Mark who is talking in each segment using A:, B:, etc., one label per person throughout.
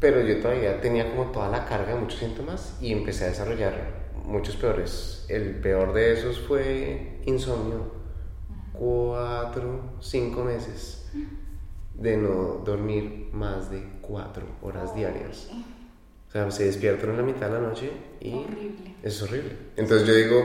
A: pero yo todavía tenía como toda la carga de muchos síntomas y empecé a desarrollar muchos peores. El peor de esos fue insomnio, cuatro, cinco meses de no dormir más de cuatro horas diarias. O sea, se despiertan en la mitad de la noche y es horrible. Entonces yo digo,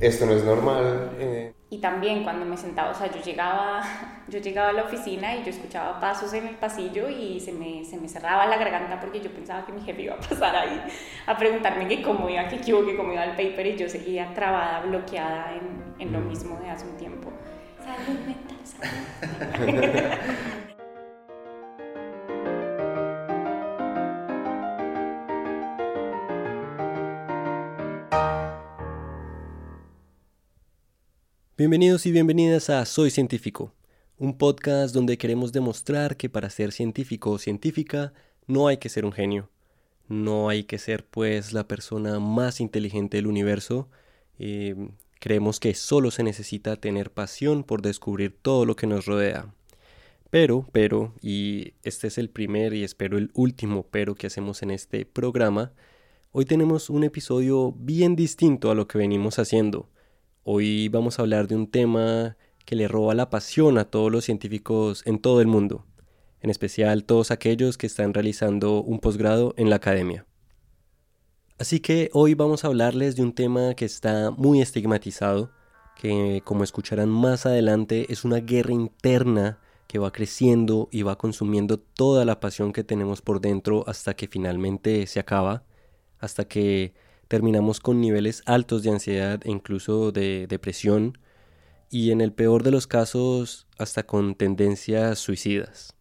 A: esto no es normal.
B: Eh. Y también cuando me sentaba, o sea, yo llegaba, yo llegaba a la oficina y yo escuchaba pasos en el pasillo y se me, se me cerraba la garganta porque yo pensaba que mi jefe iba a pasar ahí a preguntarme que cómo iba, que qué cómo iba el paper y yo seguía trabada, bloqueada en, en lo mismo de hace un tiempo. Salud mental, salud.
C: Bienvenidos y bienvenidas a Soy Científico, un podcast donde queremos demostrar que para ser científico o científica no hay que ser un genio, no hay que ser pues la persona más inteligente del universo, eh, creemos que solo se necesita tener pasión por descubrir todo lo que nos rodea. Pero, pero, y este es el primer y espero el último pero que hacemos en este programa, hoy tenemos un episodio bien distinto a lo que venimos haciendo Hoy vamos a hablar de un tema que le roba la pasión a todos los científicos en todo el mundo, en especial todos aquellos que están realizando un posgrado en la academia. Así que hoy vamos a hablarles de un tema que está muy estigmatizado, que como escucharán más adelante es una guerra interna que va creciendo y va consumiendo toda la pasión que tenemos por dentro hasta que finalmente se acaba, hasta que terminamos con niveles altos de ansiedad e incluso de depresión y en el peor de los casos hasta con tendencias suicidas.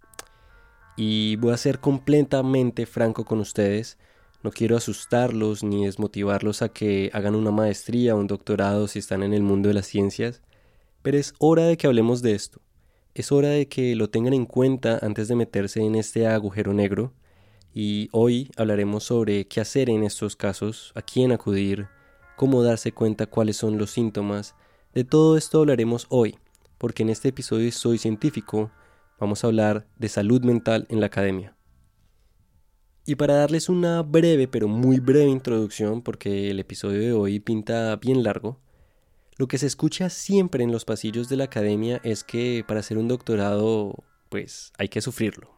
C: Y voy a ser completamente franco con ustedes, no quiero asustarlos ni desmotivarlos a que hagan una maestría o un doctorado si están en el mundo de las ciencias, pero es hora de que hablemos de esto. Es hora de que lo tengan en cuenta antes de meterse en este agujero negro y hoy hablaremos sobre qué hacer en estos casos, a quién acudir, cómo darse cuenta cuáles son los síntomas. De todo esto hablaremos hoy, porque en este episodio Soy Científico vamos a hablar de salud mental en la academia. Y para darles una breve pero muy breve introducción, porque el episodio de hoy pinta bien largo, lo que se escucha siempre en los pasillos de la academia es que para hacer un doctorado pues hay que sufrirlo.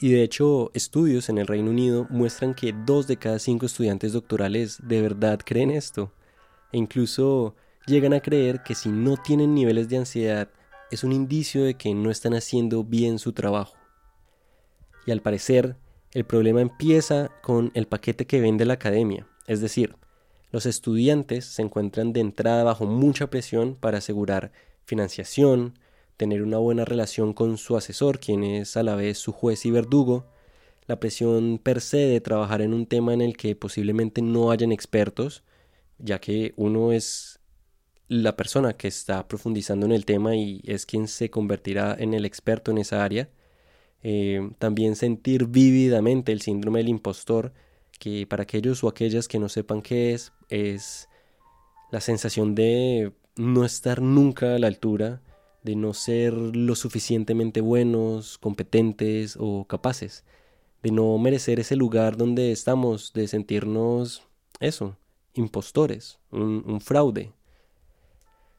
C: Y de hecho, estudios en el Reino Unido muestran que dos de cada cinco estudiantes doctorales de verdad creen esto. E incluso llegan a creer que si no tienen niveles de ansiedad es un indicio de que no están haciendo bien su trabajo. Y al parecer, el problema empieza con el paquete que vende la academia, es decir, los estudiantes se encuentran de entrada bajo mucha presión para asegurar financiación, tener una buena relación con su asesor, quien es a la vez su juez y verdugo, la presión per se de trabajar en un tema en el que posiblemente no hayan expertos, ya que uno es la persona que está profundizando en el tema y es quien se convertirá en el experto en esa área. Eh, también sentir vívidamente el síndrome del impostor, que para aquellos o aquellas que no sepan qué es, es la sensación de no estar nunca a la altura, de no ser lo suficientemente buenos, competentes o capaces, de no merecer ese lugar donde estamos, de sentirnos eso, impostores, un, fraude.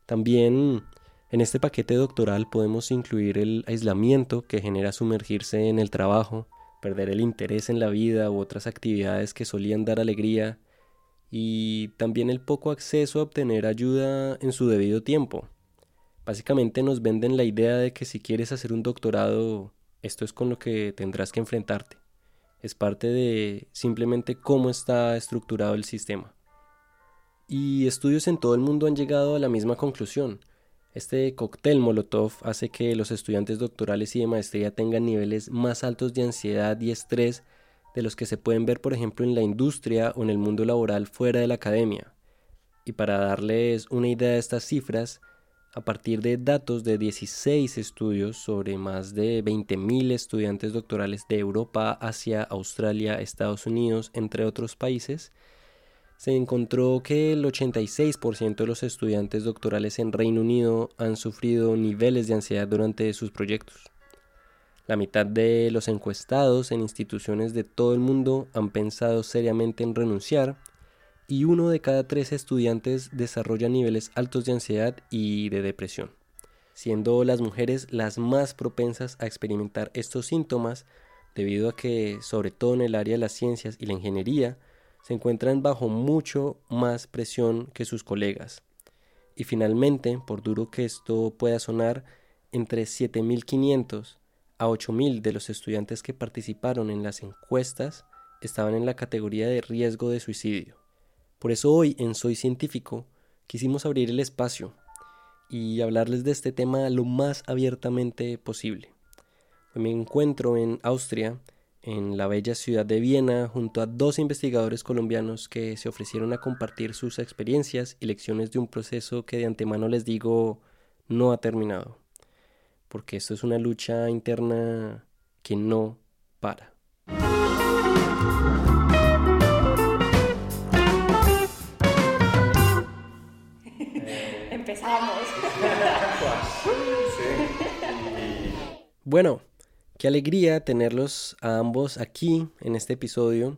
C: También en este paquete doctoral podemos incluir el aislamiento que genera sumergirse en el trabajo, perder el interés en la vida u otras actividades que solían dar alegría, y también el poco acceso a obtener ayuda en su debido tiempo. Básicamente nos venden la idea de que si quieres hacer un doctorado, esto es con lo que tendrás que enfrentarte. Es parte de simplemente cómo está estructurado el sistema. Y estudios en todo el mundo han llegado a la misma conclusión. Este cóctel Molotov hace que los estudiantes doctorales y de maestría tengan niveles más altos de ansiedad y estrés de los que se pueden ver, por ejemplo, en la industria o en el mundo laboral fuera de la academia. Y para darles una idea de estas cifras, a partir de datos de 16 estudios sobre más de 20.000 estudiantes doctorales de Europa, Asia, Australia, Estados Unidos, entre otros países, se encontró que el 86% de los estudiantes doctorales en Reino Unido han sufrido niveles de ansiedad durante sus proyectos. La mitad de los encuestados en instituciones de todo el mundo han pensado seriamente en renunciar y uno de cada tres estudiantes desarrolla niveles altos de ansiedad y de depresión, siendo las mujeres las más propensas a experimentar estos síntomas debido a que, sobre todo en el área de las ciencias y la ingeniería, se encuentran bajo mucho más presión que sus colegas. Y finalmente, por duro que esto pueda sonar, entre 7.500 a 8.000 de los estudiantes que participaron en las encuestas estaban en la categoría de riesgo de suicidio. Por eso hoy en Soy Científico quisimos abrir el espacio y hablarles de este tema lo más abiertamente posible. Me encuentro en Austria, en la bella ciudad de Viena, junto a dos investigadores colombianos que se ofrecieron a compartir sus experiencias y lecciones de un proceso que de antemano les digo no ha terminado, porque esto es una lucha interna que no para. Bueno, Qué alegría tenerlos a ambos aquí en este episodio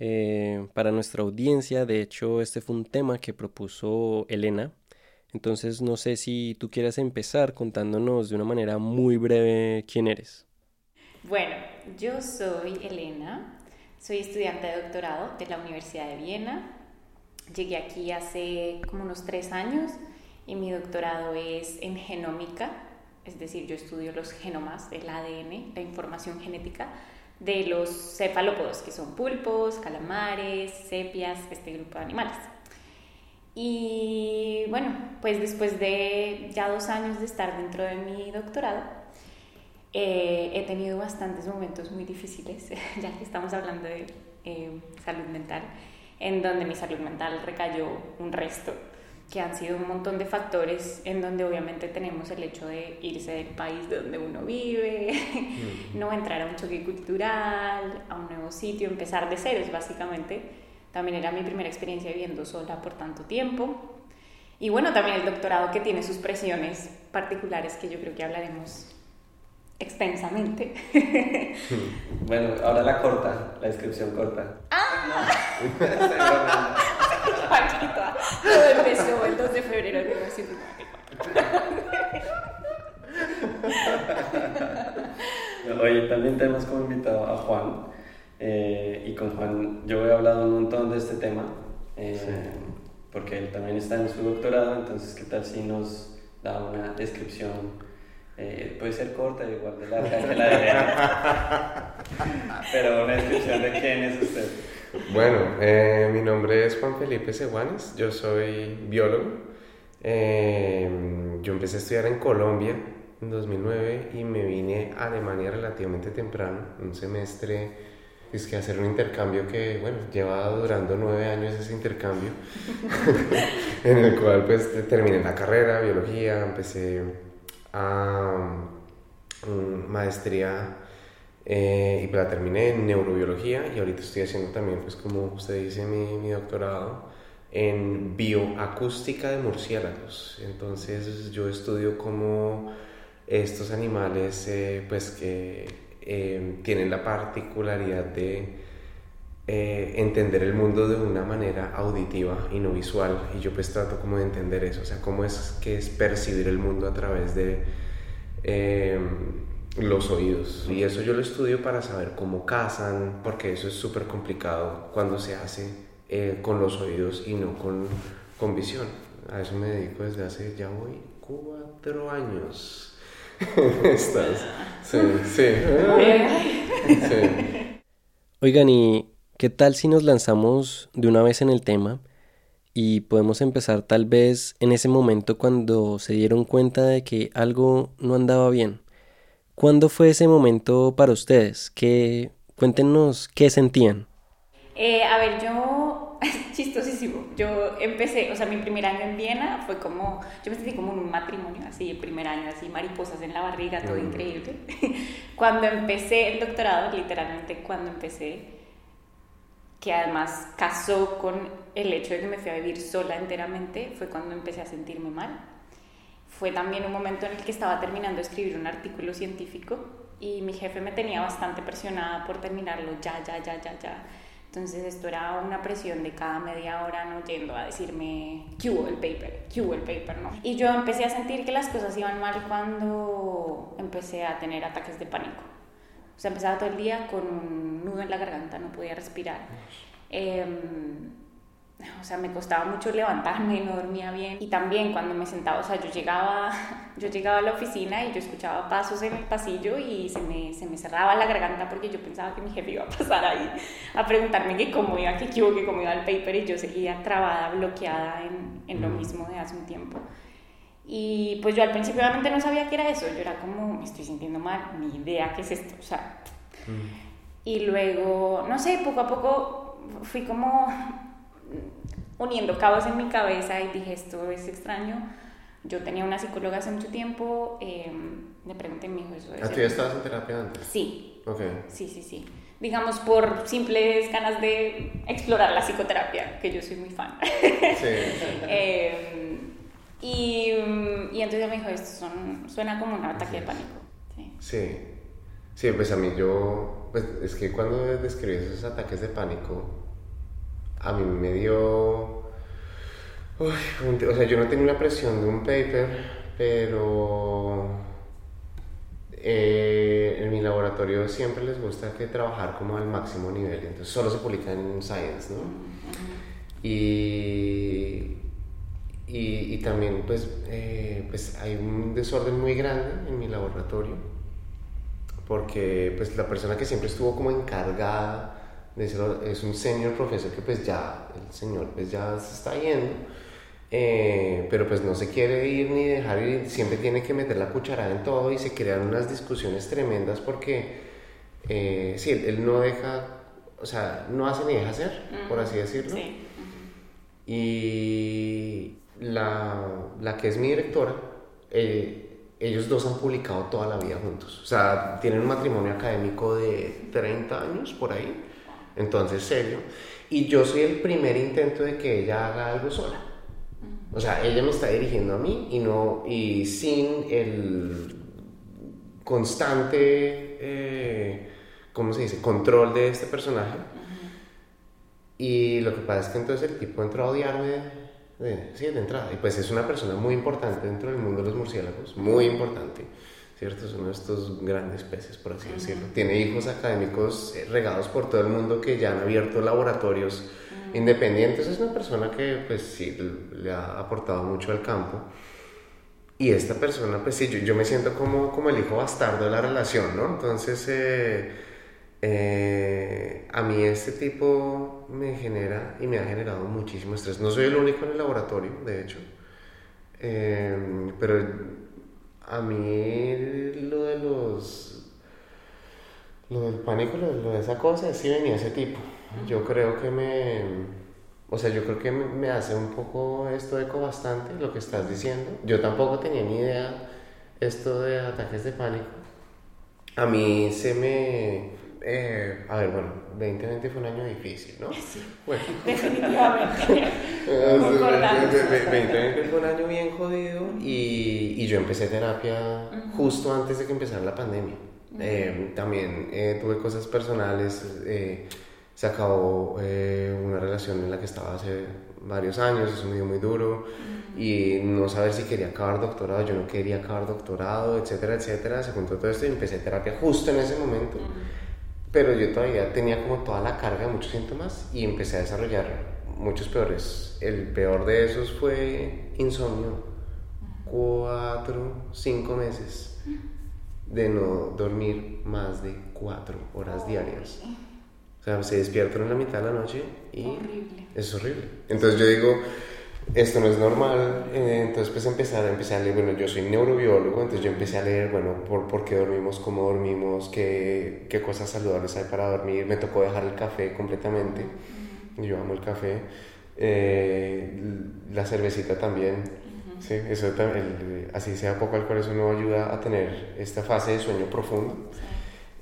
C: eh, para nuestra audiencia. De hecho, este fue un tema que propuso Elena. Entonces, no sé si tú quieras empezar contándonos de una manera muy breve quién eres.
B: Bueno, yo soy Elena, soy estudiante de doctorado de la Universidad de Viena. Llegué aquí hace como unos tres años y mi doctorado es en genómica es decir, yo estudio los genomas, el ADN, la información genética de los cefalópodos, que son pulpos, calamares, sepias, este grupo de animales. Y bueno, pues después de ya dos años de estar dentro de mi doctorado, eh, he tenido bastantes momentos muy difíciles, ya que estamos hablando de eh, salud mental, en donde mi salud mental recayó un resto que han sido un montón de factores en donde obviamente tenemos el hecho de irse del país de donde uno vive, no entrar a un choque cultural, a un nuevo sitio, empezar de ceros básicamente. También era mi primera experiencia viviendo sola por tanto tiempo. Y bueno, también el doctorado que tiene sus presiones particulares que yo creo que hablaremos extensamente.
C: bueno, ahora la corta, la descripción corta. ¡Ah!
B: Todo empezó el 2 de febrero de 1994.
C: Oye, también tenemos como invitado a Juan. Eh, y con Juan yo he hablado un montón de este tema. Eh, porque él también está en su doctorado. Entonces, ¿qué tal si nos da una descripción? Eh, puede ser corta, igual de larga que la de Pero una descripción de quién es usted.
A: Bueno, eh, mi nombre es Juan Felipe Seguanes, yo soy biólogo. Eh, yo empecé a estudiar en Colombia en 2009 y me vine a Alemania relativamente temprano, un semestre, es que hacer un intercambio que, bueno, lleva durando nueve años ese intercambio, en el cual pues terminé la carrera, biología, empecé a um, maestría eh, y la terminé en neurobiología y ahorita estoy haciendo también, pues como usted dice, mi, doctorado en bioacústica de murciélagos. Entonces yo estudio cómo estos animales, eh, pues que eh, tienen la particularidad de entender el mundo de una manera auditiva y no visual. Y yo pues trato como de entender eso, o sea, cómo es que es percibir el mundo a través de los oídos. Y eso yo lo estudio para saber cómo cazan, porque eso es súper complicado cuando se hace eh, con los oídos y no con, con visión. A eso me dedico desde hace ya voy cuatro años. Estás. Sí, sí.
C: sí. Oigan, ¿y qué tal si nos lanzamos de una vez en el tema? Y podemos empezar tal vez en ese momento cuando se dieron cuenta de que algo no andaba bien ¿Cuándo fue ese momento para ustedes? ¿Qué, cuéntenos qué sentían.
B: Eh, a ver, yo, chistosísimo, yo empecé, o sea, mi primer año en Viena fue como, yo me sentí como en un matrimonio, así, el primer año, así, mariposas en la barriga, todo increíble. cuando empecé el doctorado, literalmente cuando empecé, que además casó con el hecho de que me fui a vivir sola enteramente, fue cuando empecé a sentirme mal fue también un momento en el que estaba terminando de escribir un artículo científico y mi jefe me tenía bastante presionada por terminarlo ya, ya, ya, ya, ya. Entonces esto era una presión de cada media hora, ¿no? Yendo a decirme, ¿qué hubo el paper? ¿Qué hubo el paper? ¿no? Y yo empecé a sentir que las cosas iban mal cuando empecé a tener ataques de pánico. O sea, empezaba todo el día con un nudo en la garganta, no podía respirar. Eh, o sea, me costaba mucho levantarme, no dormía bien. Y también cuando me sentaba, o sea, yo llegaba, yo llegaba a la oficina y yo escuchaba pasos en el pasillo y se me, se me cerraba la garganta porque yo pensaba que mi jefe iba a pasar ahí a preguntarme que cómo iba, que qué que cómo iba el paper y yo seguía trabada, bloqueada en, en lo mismo de hace un tiempo. Y pues yo al principio obviamente no sabía qué era eso, yo era como, me estoy sintiendo mal, ni idea qué es esto, o sea. Y luego, no sé, poco a poco fui como uniendo cabos en mi cabeza y dije, esto es extraño. Yo tenía una psicóloga hace mucho tiempo, eh, le pregunté, mi hijo, eso
A: ¿Ah, tú ya estabas en terapia antes?
B: Sí.
A: Ok.
B: Sí, sí, sí. Digamos, por simples ganas de explorar la psicoterapia, que yo soy muy fan. Sí. eh, y, y, entonces me dijo, esto son, suena como un ataque de pánico. Sí.
A: sí. Sí, pues a mí yo, pues es que cuando describes esos ataques de pánico, a mí me dio... o sea, yo no tenía una presión de un paper, pero eh, en mi laboratorio siempre les gusta que trabajar como al máximo nivel, entonces solo se publica en Science, ¿no? Y, y, y, también pues, eh, pues hay un desorden muy grande en mi laboratorio, porque pues la persona que siempre estuvo como encargada es un senior profesor que pues ya, el señor pues ya se está yendo, eh, pero pues no se quiere ir ni dejar ir, siempre tiene que meter la cucharada en todo y se crean unas discusiones tremendas porque, eh, sí, él, no deja, o sea, no hace ni deja hacer, por así decirlo. Sí. Y la, la, que es mi directora, eh, ellos dos han publicado toda la vida juntos. O sea, tienen un matrimonio académico de 30 años por ahí. Entonces, serio. Y yo soy el primer intento de que ella haga algo sola. O sea, ella me está dirigiendo a mí y, no, y sin el constante, eh, ¿cómo se dice?, control de este personaje. Y lo que pasa es que entonces el tipo entró a odiarme de, sí, de entrada. Y pues es una persona muy importante dentro del mundo de los murciélagos, muy importante. ¿Cierto? Es uno de estos grandes peces, por así decirlo. Tiene hijos académicos eh, regados por todo el mundo que ya han abierto laboratorios independientes. Es una persona que, pues sí, le ha aportado mucho al campo. Y esta persona, pues sí, yo, yo me siento como, como el hijo bastardo de la relación, ¿no? Entonces, eh, eh, a mí este tipo me genera y me ha generado muchísimo estrés. No soy el único en el laboratorio, de hecho. pero a mí lo de los... Lo del pánico, lo, de esa cosa, sí venía ese tipo. Yo creo que me... O sea, yo creo que me, hace un poco esto eco bastante lo que estás diciendo. Yo tampoco tenía ni idea esto de ataques de pánico. A mí se me eh, a ver, bueno, 2020 fue un año difícil, ¿no?
B: Sí, bueno. definitivamente.
A: 2020 fue un año bien jodido y, y yo empecé terapia justo antes de que empezara la pandemia. Eh, también eh, tuve cosas personales, se acabó una relación en la que estaba hace varios años, eso me dio muy duro y no saber si quería acabar doctorado, yo no quería acabar doctorado, etcétera, etcétera. Se juntó todo esto y empecé terapia justo en ese momento. Pero yo todavía tenía como toda la carga de muchos síntomas y empecé a desarrollar muchos peores. El peor de esos fue insomnio. Cuatro, cinco meses de no dormir más de cuatro horas diarias. O sea, se despiertan en la mitad de la noche y es horrible. Entonces yo digo, esto no es normal, eh, entonces pues empezar, empecé a leer, bueno, yo soy neurobiólogo, entonces yo empecé a leer, bueno, por, por qué dormimos, cómo dormimos, qué, qué, cosas saludables hay para dormir, me tocó dejar el café completamente, yo amo el café, eh, la cervecita también, sí, eso así sea poco alcohol, eso no ayuda a tener esta fase de sueño profundo.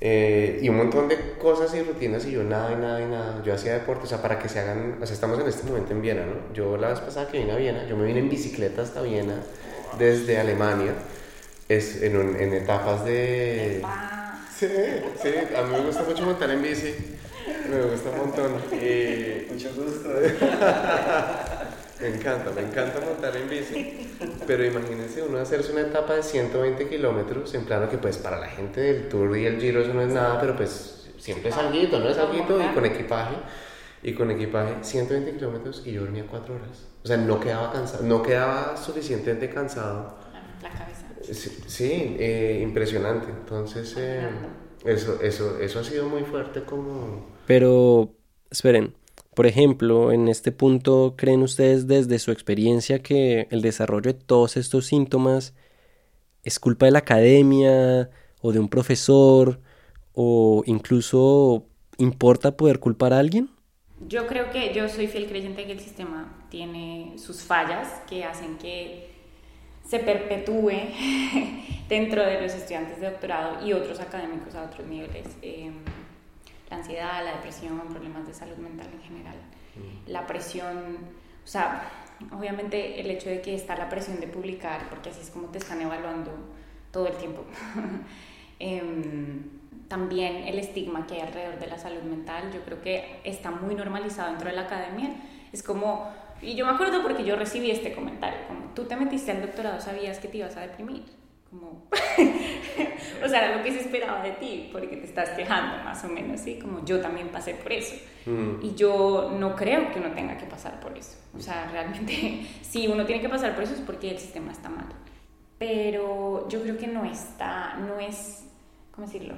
A: Eh, y un montón de cosas y rutinas y yo nada y nada y nada. Yo hacía deporte, o sea, para que se hagan, o sea, estamos en este momento en Viena, ¿no? Yo la vez pasada que vine a Viena, yo me vine en bicicleta hasta Viena desde Alemania, es en, en etapas de... Sí, sí, a mí me gusta mucho montar en bici. Me gusta un montón. Y...
D: Mucho gusto.
A: Me encanta, me encanta montar en bici. Pero imagínense uno hacerse una etapa de 120 kilómetros, en plano que pues para la gente del Tour y el Giro eso no es nada, pero pues siempre es algo, ¿no? Es algo y con equipaje. Y con equipaje 120 kilómetros y yo dormía 4 horas. O sea, no quedaba cansado, no quedaba suficientemente cansado.
B: La cabeza.
A: Sí, sí eh, impresionante. Entonces, eh, eso, eso, eso ha sido muy fuerte como...
C: Pero, esperen, por ejemplo, en este punto, ¿creen ustedes desde su experiencia que el desarrollo de todos estos síntomas es culpa de la academia o de un profesor o incluso importa poder culpar a alguien?
B: Yo creo que yo soy fiel creyente que el sistema tiene sus fallas que hacen que se perpetúe dentro de los estudiantes de doctorado y otros académicos a otros niveles. Eh, la ansiedad, la depresión, problemas de salud mental en general, mm. la presión, o sea, obviamente el hecho de que está la presión de publicar, porque así es como te están evaluando todo el tiempo. Em, también el estigma que hay alrededor de la salud mental, yo creo que está muy normalizado dentro de la academia. Es como, y yo me acuerdo porque yo recibí este comentario, como tú te metiste al doctorado, sabías que te ibas a deprimir. Como, o sea, era lo que se esperaba de ti, porque te estás quejando más o menos, ¿sí? Como yo también pasé por eso. Mm. Y yo no creo que uno tenga que pasar por eso. O sea, realmente, si uno tiene que pasar por eso es porque el sistema está mal. Pero yo creo que no está, no es, ¿cómo decirlo?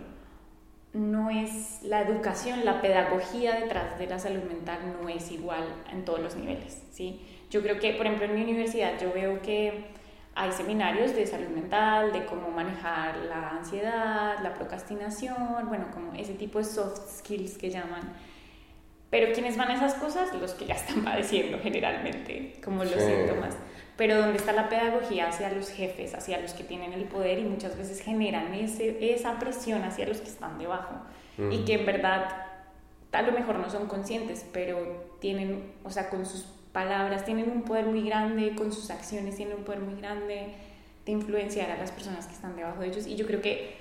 B: no es la educación, la pedagogía detrás de la salud mental no es igual en todos los niveles, ¿sí? Yo creo que, por ejemplo, en mi universidad yo veo que hay seminarios de salud mental, de cómo manejar la ansiedad, la procrastinación, bueno, como ese tipo de soft skills que llaman. Pero ¿quiénes van a esas cosas? Los que ya están padeciendo generalmente, como los síntomas pero donde está la pedagogía hacia los jefes, hacia los que tienen el poder y muchas veces generan ese, esa presión hacia los que están debajo y que en verdad a lo mejor no son conscientes, pero tienen, o sea, con sus palabras tienen un poder muy grande, con sus acciones tienen un poder muy grande de influenciar a las personas que están debajo de ellos. Y yo creo que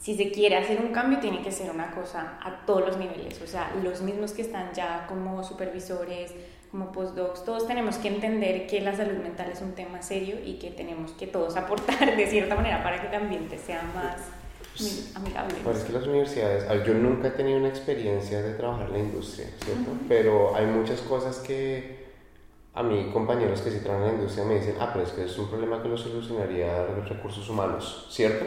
B: si se quiere hacer un cambio tiene que ser una cosa a todos los niveles, o sea, los mismos que están ya como supervisores, como postdocs, todos tenemos que entender que la salud mental es un tema serio y que tenemos que todos aportar de cierta manera para que el ambiente sea más amigable.
A: Parece que las universidades, yo nunca he tenido una experiencia de trabajar en la industria, ¿cierto? Pero hay muchas cosas que a mí compañeros que sí trabajan en la industria me dicen, ah, pero es que es un problema que lo solucionaría los recursos humanos, ¿cierto?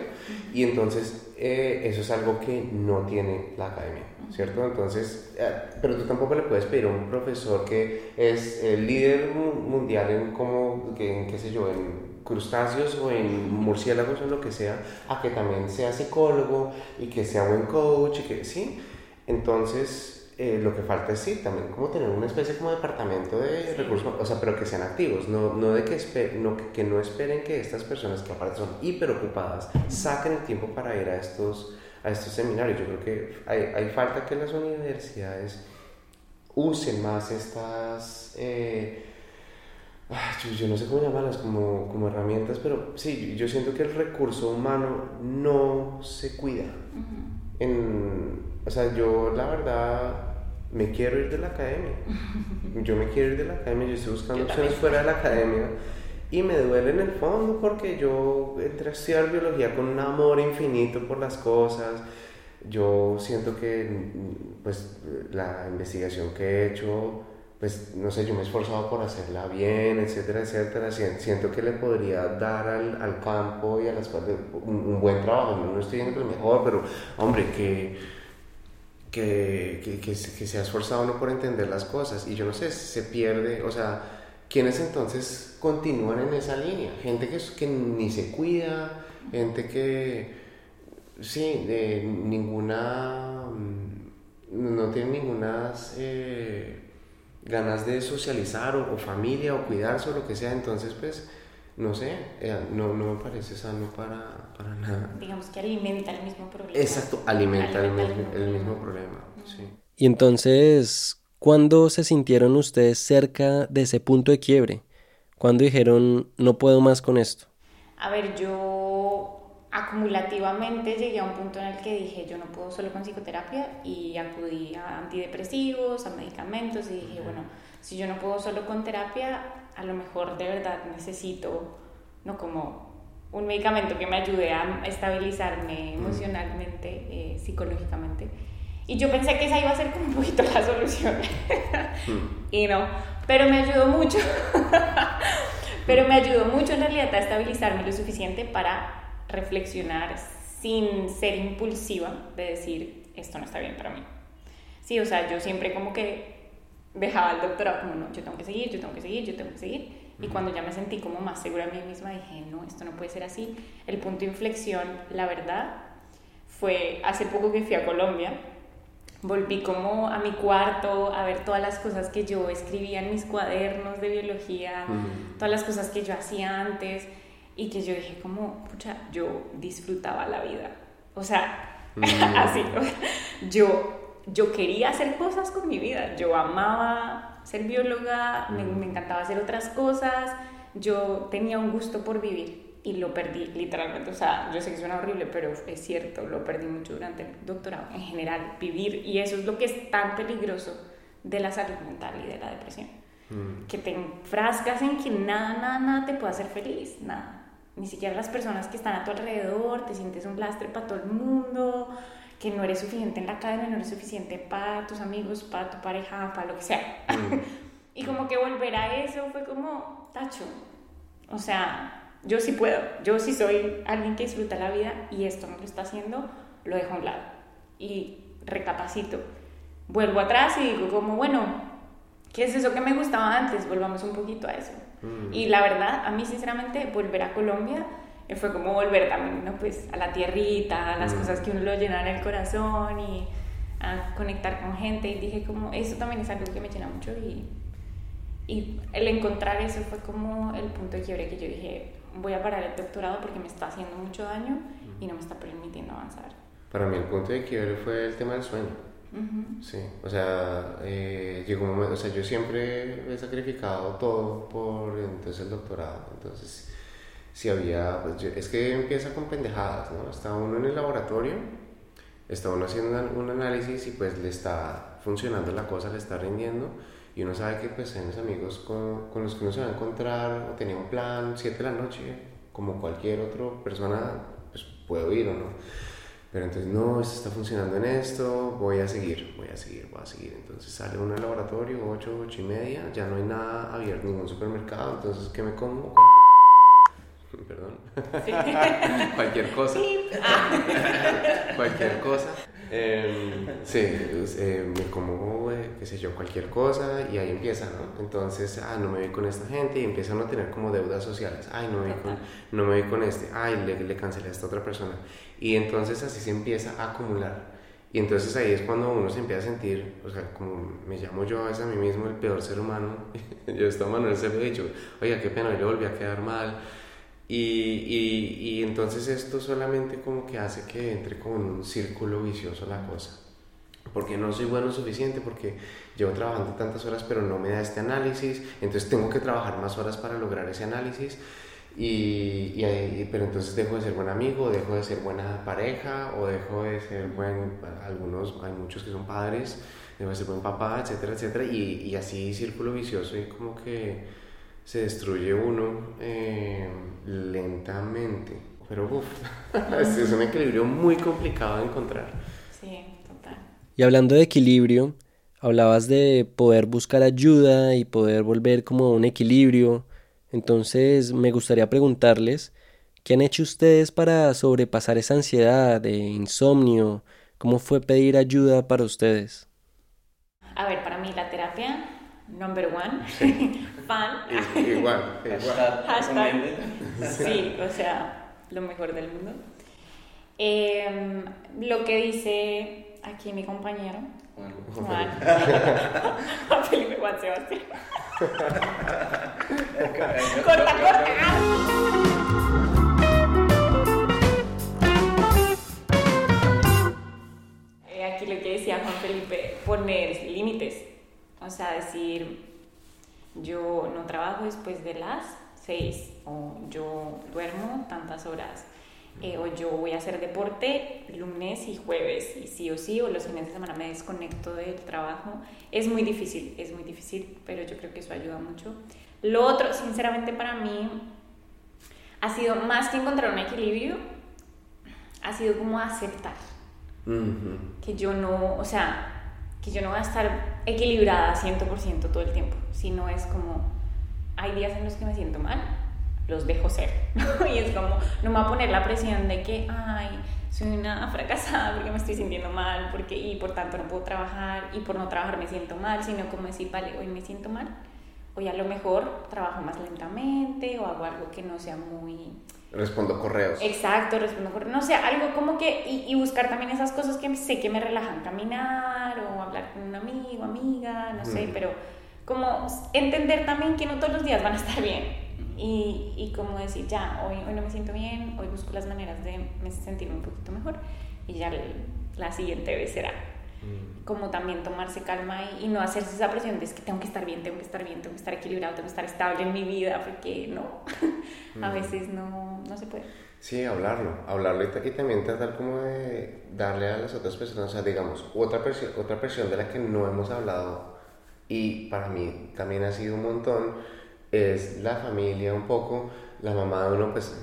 A: Y entonces eh, eso es algo que no tiene la academia, ¿cierto? Entonces, eh, pero tú tampoco le puedes pedir a un profesor que es el líder mundial en como, que, en qué sé yo, en crustáceos o en murciélagos o lo que sea, a que también sea psicólogo y que sea buen coach y que, ¿sí? Entonces, eh, lo que falta es sí, también como tener una especie como departamento de recursos, o sea, pero que sean activos, no, no de que, no, que no esperen que estas personas que aparte son hiper ocupadas saquen el tiempo para ir a estos, a estos seminarios. Yo creo que hay, hay falta que las universidades usen más estas... Eh, yo, no sé cómo llamarlas, como, como, herramientas, pero sí, yo siento que el recurso humano no se cuida. en, o sea, yo la verdad me quiero ir de la academia. Yo me quiero ir de la academia, yo estoy buscando opciones fuera de la academia. Y me duele en el fondo porque yo entré a estudiar biología con un amor infinito por las cosas. Yo siento que pues la investigación que he hecho, pues no sé, yo me he esforzado por hacerla bien, etcétera, etcétera. Siento que le podría dar al, al campo y a las un, un buen trabajo. No, estoy diciendo que lo mejor, pero hombre, que que, que, que, se ha esforzado por entender las cosas y yo no sé, se pierde, o sea, ¿quiénes entonces continúan en esa línea? Gente que, que ni se cuida, gente que, sí, de ninguna, mm, no tiene ninguna eh, ganas de socializar o, o, familia o cuidarse o lo que sea, entonces pues no sé, eh, no, no me parece sano para, para, nada.
B: Digamos que alimenta el mismo problema.
A: Exacto, alimenta, el, mismo, el, mismo, problema. Sí.
C: Y entonces, ¿cuándo se sintieron ustedes cerca de ese punto de quiebre? ¿Cuándo dijeron, no puedo más con esto?
B: A ver, yo acumulativamente llegué a un punto en el que dije, yo no puedo solo con psicoterapia y acudí a antidepresivos, a medicamentos y dije, bueno, si yo no puedo solo con terapia, a lo mejor de verdad necesito, no como un medicamento que me ayude a estabilizarme emocionalmente, eh, psicológicamente. Y yo pensé que esa iba a ser como un poquito la solución. y no, pero me ayudó mucho. pero me ayudó mucho en realidad a estabilizarme lo suficiente para reflexionar sin ser impulsiva de decir, esto no está bien para mí. Sí, o sea, yo siempre como que dejaba el doctorado como, no, yo tengo que seguir, yo tengo que seguir, yo tengo que seguir. Y cuando ya me sentí como más segura a mí misma, dije, no, esto no puede ser así. El punto de inflexión, la verdad, fue hace poco que fui a Colombia. Volví como a mi cuarto a ver todas las cosas que yo escribía en mis cuadernos de biología, todas las cosas que yo hacía antes y que yo dije como, pucha, yo disfrutaba la vida. O sea, mm. así, yo, yo quería hacer cosas con mi vida, yo amaba ser bióloga, me, mm. me, encantaba hacer otras cosas, yo tenía un gusto por vivir y lo perdí literalmente, o sea, yo sé que suena horrible, pero es cierto, lo perdí mucho durante el doctorado, en general, vivir, y eso es lo que es tan peligroso de la salud mental y de la depresión. Mm. Que te enfrascas en que nada, nada, nada te puede hacer feliz, nada ni siquiera las personas que están a tu alrededor, te sientes un lastre para todo el mundo, que no eres suficiente en la academia, no eres suficiente para tus amigos, para tu pareja, para lo que sea. Mm. y como que volver a eso fue como, tacho, o sea, yo sí puedo, yo sí soy alguien que disfruta la vida y esto no lo está haciendo, lo dejo a un lado y recapacito. Vuelvo atrás y digo como, bueno, ¿qué es eso que me gustaba antes? Volvamos un poquito a eso. Mm. Y la verdad, a mí sinceramente, volver a Colombia eh, fue como volver también, ¿no? Pues a la tierrita, a las mm. cosas que uno lo llena en el corazón y a conectar con gente. Y dije como, eso también es algo que me llena mucho y, y el encontrar eso fue como el punto de quiebre que yo dije, voy a parar el doctorado porque me está haciendo mucho daño y no me está permitiendo avanzar.
A: Para mí el punto de quiebre fue el tema del sueño. Sí, o sea, eh, llegó un momento, o sea, yo siempre he sacrificado todo por entonces el doctorado, entonces si había, pues es que empieza con pendejadas, ¿no? Está uno en el laboratorio, está uno haciendo un análisis y pues le está funcionando la cosa, le está rindiendo y uno sabe que pues hay los amigos con, con los que uno se va a encontrar o tenía un plan 7 de la noche, como cualquier otra persona, pues puedo ir o no pero entonces, no, esto está funcionando en esto, voy a seguir, voy a seguir, voy a seguir. Entonces sale uno al laboratorio, 8, 8 y media, ya no hay nada abierto, ningún supermercado, entonces, ¿qué me como? Perdón. Cualquier cosa. Cualquier cosa. Em, sí, eh, me como, qué sé yo, cualquier cosa y ahí empieza, ¿no? Entonces, ah, no me voy con esta gente y empiezan a tener como deudas sociales. Ay, no me voy con, no me voy con este. Ay, le, le cancelé a esta otra persona. Y entonces así se empieza a acumular. Y entonces ahí es cuando uno se empieza a sentir, o sea, como me llamo yo a veces a mí mismo el peor ser humano. yo estaba Manuel se lo he dicho, oiga, qué pena, yo volví a quedar mal y, y, y, entonces esto solamente como que hace que entre como en un círculo vicioso la cosa. Porque no soy bueno suficiente, porque llevo trabajando tantas horas pero no me da este análisis, entonces tengo que trabajar más horas para lograr ese análisis. Y, y, pero entonces dejo de ser buen amigo, dejo de ser buena pareja o dejo de ser buen, algunos, hay muchos que son padres, dejo de ser buen papá, etcétera, etcétera, y, y así círculo vicioso y como que se destruye uno eh, lentamente. Pero uff, es un equilibrio muy complicado de encontrar.
B: Sí, total.
C: Y hablando de equilibrio, hablabas de poder buscar ayuda y poder volver como un equilibrio. Entonces me gustaría preguntarles, ¿qué han hecho ustedes para sobrepasar esa ansiedad de insomnio? ¿Cómo fue pedir ayuda para ustedes?
B: A ver, para mí la terapia number one, fan.
A: Igual, igual.
B: Hashtag. Sí, o sea, lo mejor del mundo. Em, lo que dice aquí mi compañero, Juan. Juan Felipe Juan Sebastián. corta, corta. Eh, aquí lo que decía Juan Felipe, poner límites o sea, decir, yo no trabajo después de las seis o yo duermo tantas horas. eh, o yo voy a hacer deporte lunes y jueves y sí o sí, o los fines de semana me desconecto del trabajo. Es muy difícil, es muy difícil, pero yo creo que eso ayuda mucho. Lo otro, sinceramente para mí, ha sido más que encontrar un equilibrio, ha sido como aceptar que yo no, o sea, que yo no voy a estar equilibrada 100% todo el tiempo, sino es como, hay días en los que me siento mal, los dejo ser. y es como, no me voy a poner la presión de que, ay, soy una fracasada porque me estoy sintiendo mal, porque, y por tanto no puedo trabajar, y por no trabajar me siento mal, sino como decir, vale, hoy me siento mal, hoy a lo mejor trabajo más lentamente o hago algo que no sea muy...
A: Respondo correos.
B: Exacto, respondo correos. No sé, algo como que, y, y, buscar también esas cosas que sé que me relajan, caminar o hablar con un amigo, amiga, no sé, pero como entender también que no todos los días van a estar bien y, y como decir, ya, hoy, hoy no me siento bien, hoy busco las maneras de sentirme un poquito mejor y ya la siguiente vez será. Como también tomarse calma y, no hacerse esa presión de es que tengo que estar bien, tengo que estar bien, tengo que estar equilibrado, tengo que estar estable en mi vida, porque no, a veces no, no se puede.
A: Sí, hablarlo, hablarlo y también tratar como de darle a las otras personas, o sea, digamos, otra presión, otra presión de la que no hemos hablado y para mí también ha sido un montón es la familia un poco. La mamá de uno, pues,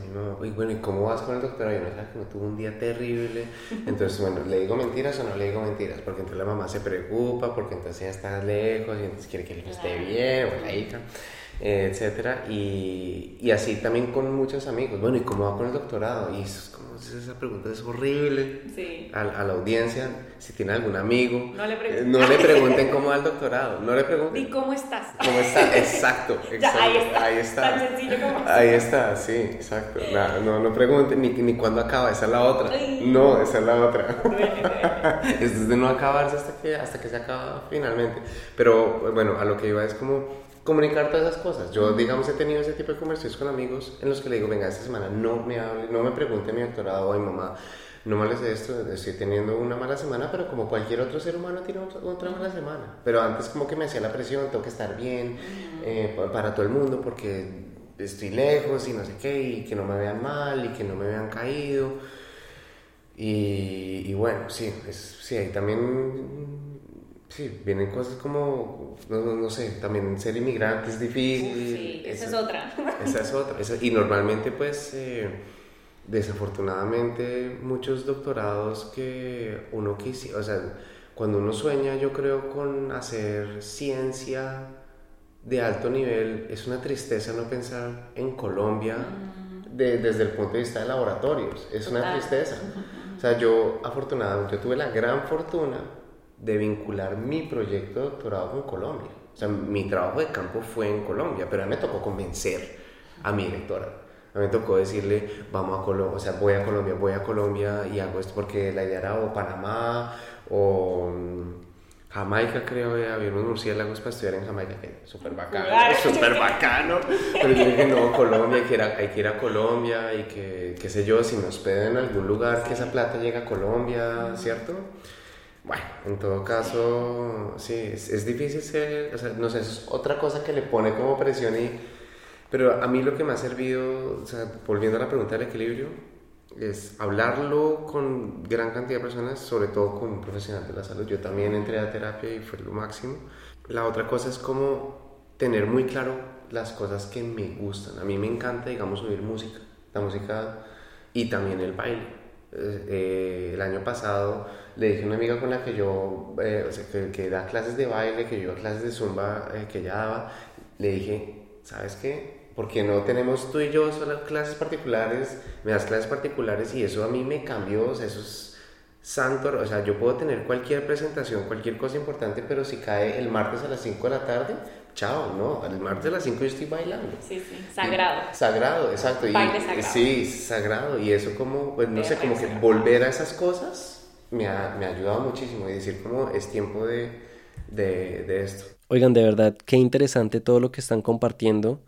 A: y bueno, ¿y cómo vas con el doctor? Yo no sé, que no tuvo un día terrible. Entonces, bueno, ¿le digo mentiras o no le digo mentiras? Porque entonces la mamá se preocupa, porque entonces ella está lejos y entonces quiere que el hijo esté bien, o la hija etcétera, y, y, así también con muchos amigos. Bueno, ¿y cómo va con el doctorado? Y es como esa pregunta es horrible
B: sí.
A: a, a, la audiencia, si tiene algún amigo.
B: No le,
A: eh, no le pregunten cómo va el doctorado, no le pregunten.
B: ¿Y cómo estás?
A: ¿Cómo está? Exacto, exacto.
B: ahí está.
A: Ahí está.
B: Tan sencillo como
A: Ahí está, sí, exacto. No, no, no pregunten ni, ni cuándo acaba, esa es la otra. No, esa es la otra. es de no acabarse hasta que, hasta que se acaba finalmente. Pero bueno, a lo que iba es como comunicar todas esas cosas. Yo, digamos, he tenido ese tipo de conversaciones con amigos en los que le digo, venga, esta semana no me hable, no me pregunte mi doctorado o mi mamá, no me hables de esto, estoy teniendo una mala semana, pero como cualquier otro ser humano tiene otra mala semana. Pero antes como que me hacía la presión, tengo que estar bien eh, para todo el mundo porque estoy lejos y no sé qué, y que no me vean mal y que no me vean caído. Y, y bueno, sí, es, sí, ahí también Sí, vienen cosas como, no, sé, también ser inmigrante es difícil.
B: Sí, esa, es otra.
A: Esa es otra. y normalmente, pues, eh, desafortunadamente, muchos doctorados que uno quisiera, o sea, cuando uno sueña, yo creo, con hacer ciencia de alto nivel, es una tristeza no pensar en Colombia mm. desde el punto de vista de laboratorios. Es una tristeza. O sea, yo, afortunadamente, yo tuve la gran fortuna de vincular mi proyecto de doctorado con Colombia. O sea, mi trabajo de campo fue en Colombia, pero a mí me tocó convencer a mi directora. A mí me tocó decirle, vamos a Colombia, o sea, voy a Colombia, voy a Colombia y hago esto porque la idea era o Panamá o mm, Jamaica, creo, que había unos murciélagos para estudiar en Jamaica, que súper bacano, súper bacano. Pero yo dije, no, Colombia, hay que, ir a, hay que ir a Colombia y que, qué sé yo, si nos hospeden en algún lugar, que esa plata llegue a Colombia, ¿cierto? Bueno, en todo caso, sí, es, difícil ser, o sea, no sé, es otra cosa que le pone como presión y... Pero a mí lo que me ha servido, o sea, volviendo a la pregunta del equilibrio, es hablarlo con gran cantidad de personas, sobre todo con un profesional de la salud. Yo también entré a terapia y fue lo máximo. La otra cosa es como tener muy claro las cosas que me gustan. A mí me encanta, digamos, oír música, la música y también el baile. Eh, eh, el año pasado le dije a una amiga con la que yo, eh, o sea, que, da clases de baile, que yo iba clases de zumba eh, que ella daba, le dije, ¿sabes qué? Porque no tenemos tú y yo solo clases particulares, me das clases particulares y eso a mí me cambió, o sea, eso es santo, o sea, yo puedo tener cualquier presentación, cualquier cosa importante, pero si cae el martes a las 5 de la tarde, chao, no, el martes a las 5 yo estoy bailando.
B: Sí, sí, sagrado.
A: sagrado, exacto.
B: Baile sagrado.
A: Sí, sagrado. Y eso como, pues no sé, como que volver a esas cosas me ha, me ha ayudado muchísimo y decir cómo es tiempo de, de, de esto.
C: Oigan, de verdad, qué interesante todo lo que están compartiendo.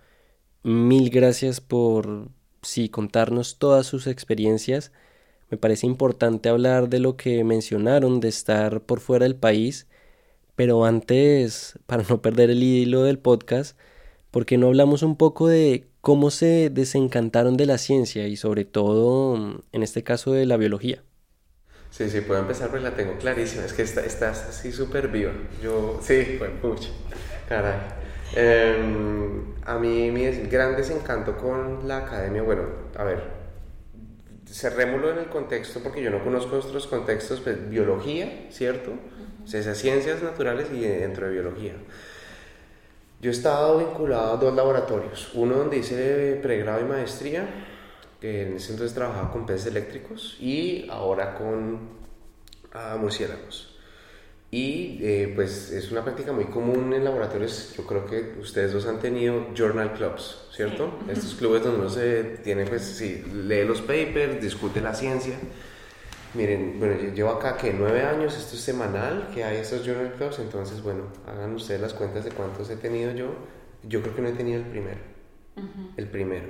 C: Mil gracias por, sí, contarnos todas sus experiencias. Me parece importante hablar de lo que mencionaron, de estar por fuera del país. Pero antes, para no perder el hilo del podcast, ¿por qué no hablamos un poco de ¿cómo se desencantaron de la ciencia y sobre todo, en este caso, de la biología?
A: Sí, sí, puedo empezar porque la tengo clarísima. Es que estás así súper viva. Yo, sí, fue mucho. Caray. Em, a mí mi gran desencanto con la academia, bueno, a ver, cerrémoslo en el contexto porque yo no conozco otros contextos, pues, biología, ¿cierto? Esas ciencias naturales y dentro de biología. Yo he estado vinculado a dos laboratorios, uno donde hice pregrado y maestría, que en ese entonces trabajaba con peces eléctricos y ahora con ah, murciélagos. Y eh, pues es una práctica muy común en laboratorios, yo creo que ustedes dos han tenido journal clubs, ¿cierto? Estos clubes donde uno se tiene, pues sí, lee los papers, discute la ciencia. Miren, bueno, yo llevo acá que nueve años, esto es semanal, que hay estos journal clubs, entonces bueno, hagan ustedes las cuentas de cuántos he tenido yo. Yo creo que no he tenido el primero, el primero,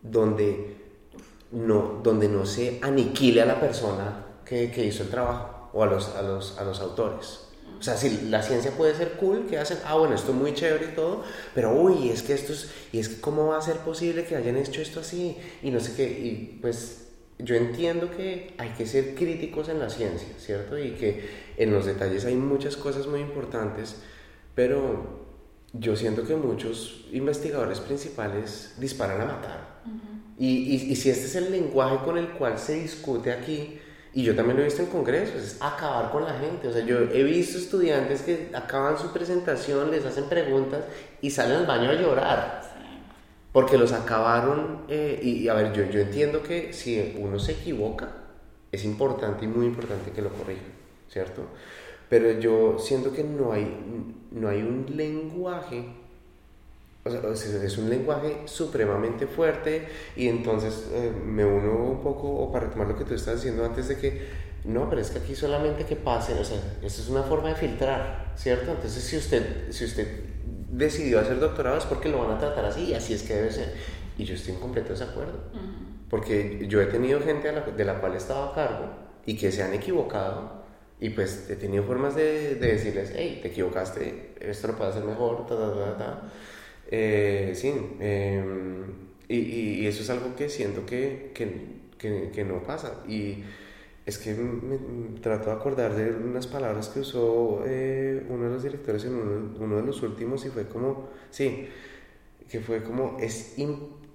A: donde no, donde no se aniquile a la persona que, que hizo el trabajo o a los, a los, a los autores. O sea, si la ciencia puede ser cool, que hacen, ah, bueno, esto es muy chévere y todo, pero uy, es que esto es, y es que cómo va a ser posible que hayan hecho esto así, y no sé qué, y pues yo entiendo que hay que ser críticos en la ciencia, ¿cierto? Y que en los detalles hay muchas cosas muy importantes, pero yo siento que muchos investigadores principales disparan a matar. Y, y, y si este es el lenguaje con el cual se discute aquí, y yo también lo he visto en congresos, es acabar con la gente. O sea, yo he visto estudiantes que acaban su presentación, les hacen preguntas y salen al baño a llorar. Porque los acabaron. Eh, y, a ver, yo, yo entiendo que si uno se equivoca, es importante y muy importante que lo corrija, ¿cierto? Pero yo siento que no hay, no hay un lenguaje o sea, es un lenguaje supremamente fuerte y entonces eh, me uno un poco, o para retomar lo que tú estás diciendo antes de que, no, pero es que aquí solamente que pasen, o sea, esto es una forma de filtrar, ¿cierto? Entonces si usted, si usted decidió hacer doctorado es porque lo van a tratar así y así es que debe ser. Y yo estoy en completo desacuerdo, porque yo he tenido gente de la cual he estado a cargo y que se han equivocado y pues he tenido formas de, de decirles, hey, te equivocaste, esto lo puede hacer mejor, ta, ta, ta, ta. Eh, sí, em, y, y, eso es algo que siento que, que, que, no pasa. Y es que me, trato de acordar de unas palabras que usó eh, uno de los directores en uno, uno, de los últimos y fue como, sí, que fue como, es,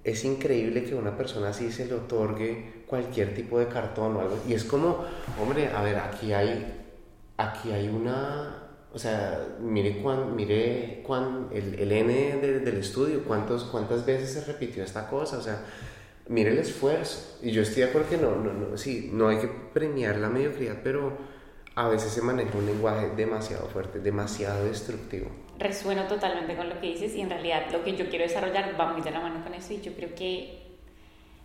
A: es increíble que una persona así se le otorgue cualquier tipo de cartón o algo. Y es como, hombre, a ver, aquí hay, aquí hay una o sea, mire, cuán, mire cuán, el, el N del estudio, cuántos, cuántas veces se repitió esta cosa, o sea, mire el esfuerzo. Y yo estoy de acuerdo que no, no, no, sí, no hay que premiar la mediocridad, pero a veces se maneja un lenguaje demasiado fuerte, demasiado destructivo.
B: Resueno totalmente con lo que dices y en realidad lo que yo quiero desarrollar va muy de la mano con eso y yo creo que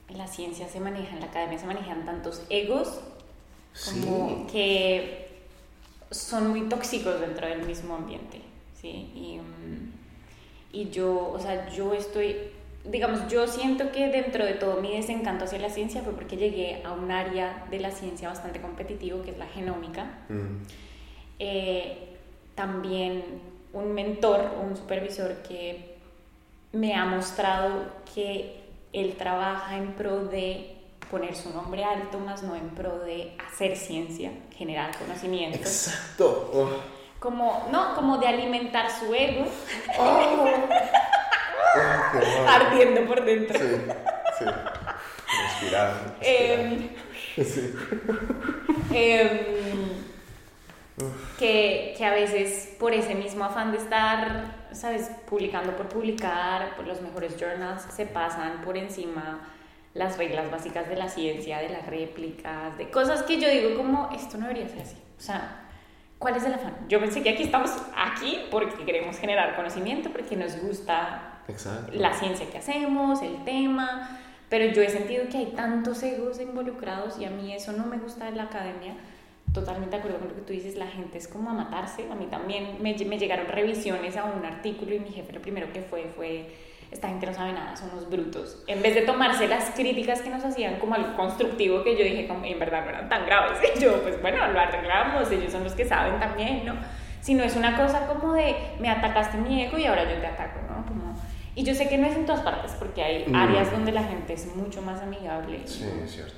B: en la ciencia se maneja, en la academia se manejan tantos egos como que son muy tóxicos dentro del mismo ambiente, ¿sí? Y, mm, y yo, o sea, yo estoy, digamos, yo siento que dentro de todo mi desencanto hacia la ciencia fue porque llegué a un área de la ciencia bastante competitivo, que es la genómica. Mm. Eh, también un mentor, un supervisor que me ha mostrado que él trabaja en pro de poner su nombre alto, más no en pro de hacer ciencia, generar conocimiento.
A: Exacto. Oh.
B: Como, no, como de alimentar su ego. Oh. Ardiendo por dentro.
A: Sí, sí. Respirar.
B: Em, sí. Em, que, que, a veces por ese mismo afán de estar, ¿sabes? Publicando por publicar, por los mejores journals, se pasan por encima las reglas básicas de la ciencia, de las réplicas, de cosas que yo digo como, esto no debería ser así. O sea, ¿cuál es el afán? Yo pensé que aquí estamos aquí porque queremos generar conocimiento, porque nos gusta la ciencia que hacemos, el tema, pero yo he sentido que hay tantos egos involucrados y a mí eso no me gusta de la academia. Totalmente de acuerdo con lo que tú dices, la gente es como a matarse. A mí también me, me llegaron revisiones a un artículo y mi jefe lo primero que fue fue esta gente no sabe nada, son unos brutos. En vez de tomarse las críticas que nos hacían como algo constructivo, que yo dije, como, en verdad no eran tan graves, y yo, pues bueno, lo arreglamos, ellos son los que saben también, ¿no? Sino es una cosa como de, me atacaste mi ego y ahora yo te ataco, ¿no? Como, Y yo sé que no es en todas partes, porque hay
A: Mm.
B: áreas donde la gente es mucho más amigable.
A: Sí, es cierto.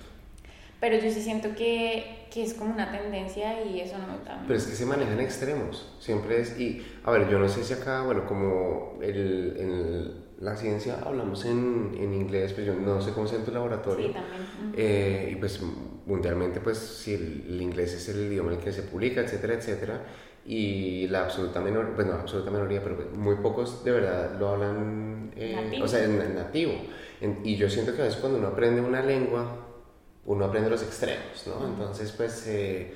B: Pero yo sí siento que, que es como una tendencia y eso no me gusta.
A: Pero es que se manejan extremos, siempre es, y a ver, yo no sé si acá, bueno, como el, en la ciencia hablamos en, en inglés, pues yo no sé cómo es en tu laboratorio,
B: Sí, también. Ujú.
A: Eh, y pues mundialmente, pues si el, el inglés es el idioma en el que se publica, etcétera, etcétera, y la absoluta minoría, bueno, absoluta minoría, pero muy pocos de verdad lo hablan, eh, o sea, en, en nativo. En- y yo siento que a veces cuando uno aprende una lengua, uno aprende los extremos, ¿no? Entonces, pues, eh,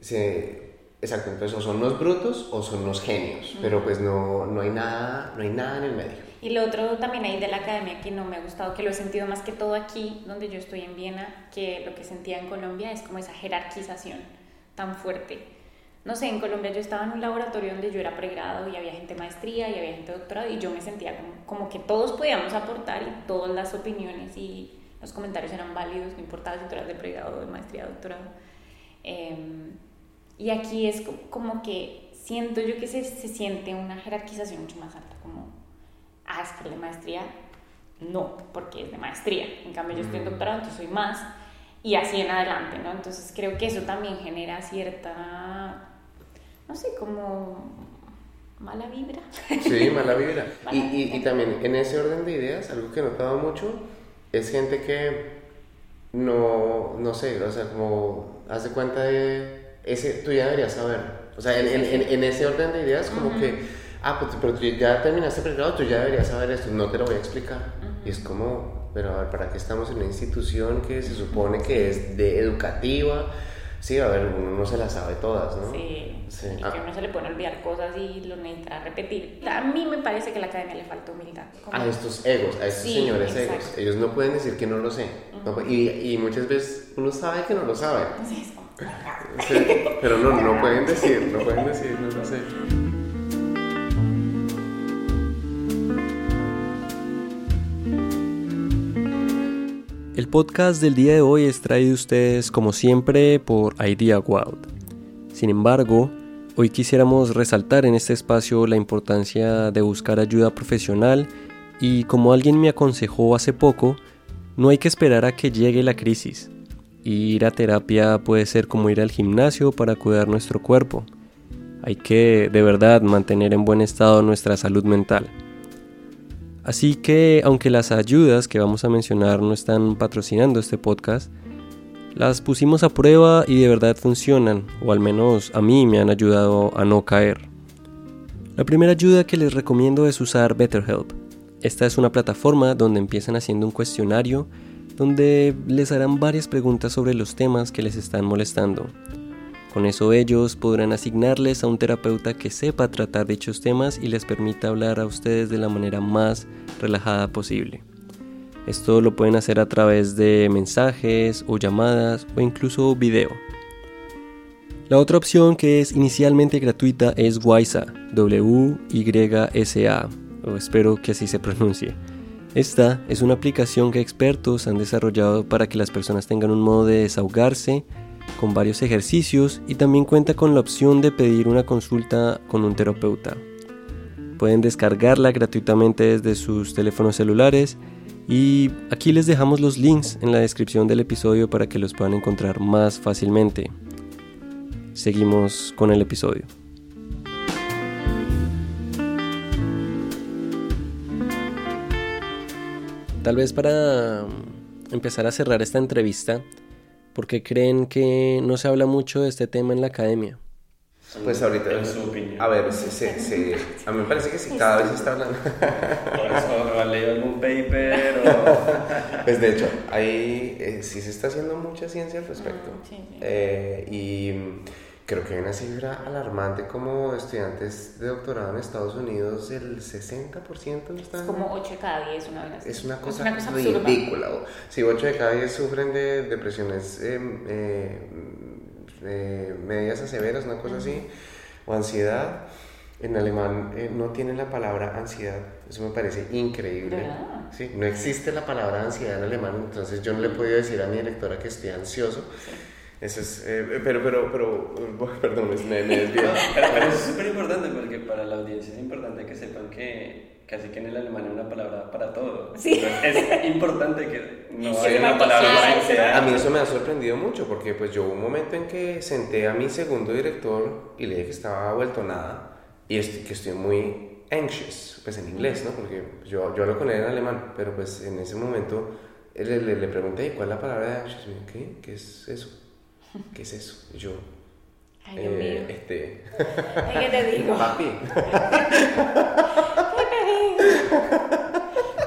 A: se, exacto, entonces o son los brutos o son los genios, pero pues no, no, hay nada, no hay nada en el medio.
B: Y lo otro también ahí de la academia que no me ha gustado, que lo he sentido más que todo aquí, donde yo estoy en Viena, que lo que sentía en Colombia es como esa jerarquización tan fuerte. No sé, en Colombia yo estaba en un laboratorio donde yo era pregrado y había gente maestría y había gente doctorado y yo me sentía como, como que todos podíamos aportar y todas las opiniones y los comentarios eran válidos, no importaba si tú eras de pregrado, de maestría, doctorado. Em, y aquí es co- como que siento yo que se, se siente una jerarquización mucho más alta, como, ah, es que maestría, no, porque es de maestría. En cambio, yo estoy en
A: Mm.
B: doctorado, entonces soy más, y así en adelante, ¿no? Entonces creo que eso también genera cierta, no sé, como mala vibra.
A: Sí, mala vibra. Y,
B: Mala
A: y, y
B: vibra.
A: también en ese orden de ideas, algo que he notado mucho es gente que no, no sé, o sea, como hace cuenta de ese, tú ya deberías saber. O sea, en, en, en, ese orden de ideas, como
B: Ujú.
A: que, ah, pues, pero tú ya terminaste pregrado, tú ya deberías saber esto, no te lo voy a explicar.
B: Ujú.
A: Y es como, pero a ver, ¿para qué estamos en una institución que se supone que es de educativa? Sí, a ver, uno no se las sabe todas, ¿no?
B: Sí,
A: Sí.
B: y
A: Ah.
B: que uno se le pueden olvidar cosas y lo necesitará repetir. A mí me parece que a la academia le falta humildad. como-
A: a estos egos, a estos
B: Sí,
A: señores
B: exacto.
A: egos. Ellos no pueden decir que no lo sé. ¿no? Y, y muchas veces uno sabe que no lo sabe.
B: Sí, es como-
A: Sí, pero no, no pueden decir, no pueden decir, no lo sé.
C: El podcast del día de hoy es traído a ustedes como siempre por Idea Wild. Sin embargo, hoy quisiéramos resaltar en este espacio la importancia de buscar ayuda profesional y como alguien me aconsejó hace poco, no hay que esperar a que llegue la crisis. Ir a terapia puede ser como ir al gimnasio para cuidar nuestro cuerpo. Hay que de verdad mantener en buen estado nuestra salud mental. Así que, aunque las ayudas que vamos a mencionar no están patrocinando este podcast, las pusimos a prueba y de verdad funcionan, o al menos a mí me han ayudado a no caer. La primera ayuda que les recomiendo es usar BetterHelp. Esta es una plataforma donde empiezan haciendo un cuestionario donde les harán varias preguntas sobre los temas que les están molestando. Con eso ellos podrán asignarles a un terapeuta que sepa tratar dichos temas y les permita hablar a ustedes de la manera más relajada posible. Esto lo pueden hacer a través de mensajes o llamadas o incluso video. La otra opción que es inicialmente gratuita es Wysa, W-Y-S-A, o espero que así se pronuncie. Esta es una aplicación que expertos han desarrollado para que las personas tengan un modo de desahogarse con varios ejercicios y también cuenta con la opción de pedir una consulta con un terapeuta. Pueden descargarla gratuitamente desde sus teléfonos celulares y aquí les dejamos los links en la descripción del episodio para que los puedan encontrar más fácilmente. Seguimos con el episodio. Tal vez para mm, empezar a cerrar esta entrevista, ¿por qué creen que no se habla mucho de este tema en la academia?
A: Pues ahorita,
D: En su opinión.
A: a ver, se, se- se- a mí me parece que sí, cada vez se está hablando.
D: Por eso, ¿has leído algún paper o...?
A: Pues de hecho, ahí eh, sí se está haciendo mucha ciencia al respecto.
B: Mm, sí, sí.
A: Eh, y creo que hay una cifra alarmante como estudiantes de doctorado en Estados Unidos, el 60% están...
B: Es como 8 de cada 10, una vez.
A: Es una cosa,
B: absurda.
A: ridícula. o- Si 8 de cada 10 sufren de depresiones eh, eh, eh, medias a severas, una cosa así, o ansiedad, en alemán eh, no tienen la palabra ansiedad. Eso me parece increíble. Sí, no existe la palabra ansiedad en alemán, entonces yo no le he podido decir a mi directora que estoy ansioso. Eso es, eh, pero, pero, pero, perdón, me, me desvío.
D: Pero, pero eso es súper importante porque para la audiencia es importante que sepan que casi que en el alemán hay una palabra para todo.
B: Sí.
D: Entonces, es importante que no
B: Sí,
D: haya una palabra para sea.
A: A mí eso me ha sorprendido mucho porque pues yo hubo un momento en que senté a mi segundo director y le dije que estaba vuelto nada y estoy, que estoy muy anxious, pues en inglés, ¿no? Porque yo, yo hablo con él en alemán, pero pues en ese momento le, le, le pregunté cuál es la palabra de anxious. Y me dijo, ¿qué? ¿Qué es eso? ¿Qué es eso? Y yo,
B: Ay, Dios
A: eh,
B: mío.
A: este,
B: Ay, ¿Qué te digo?
A: papi.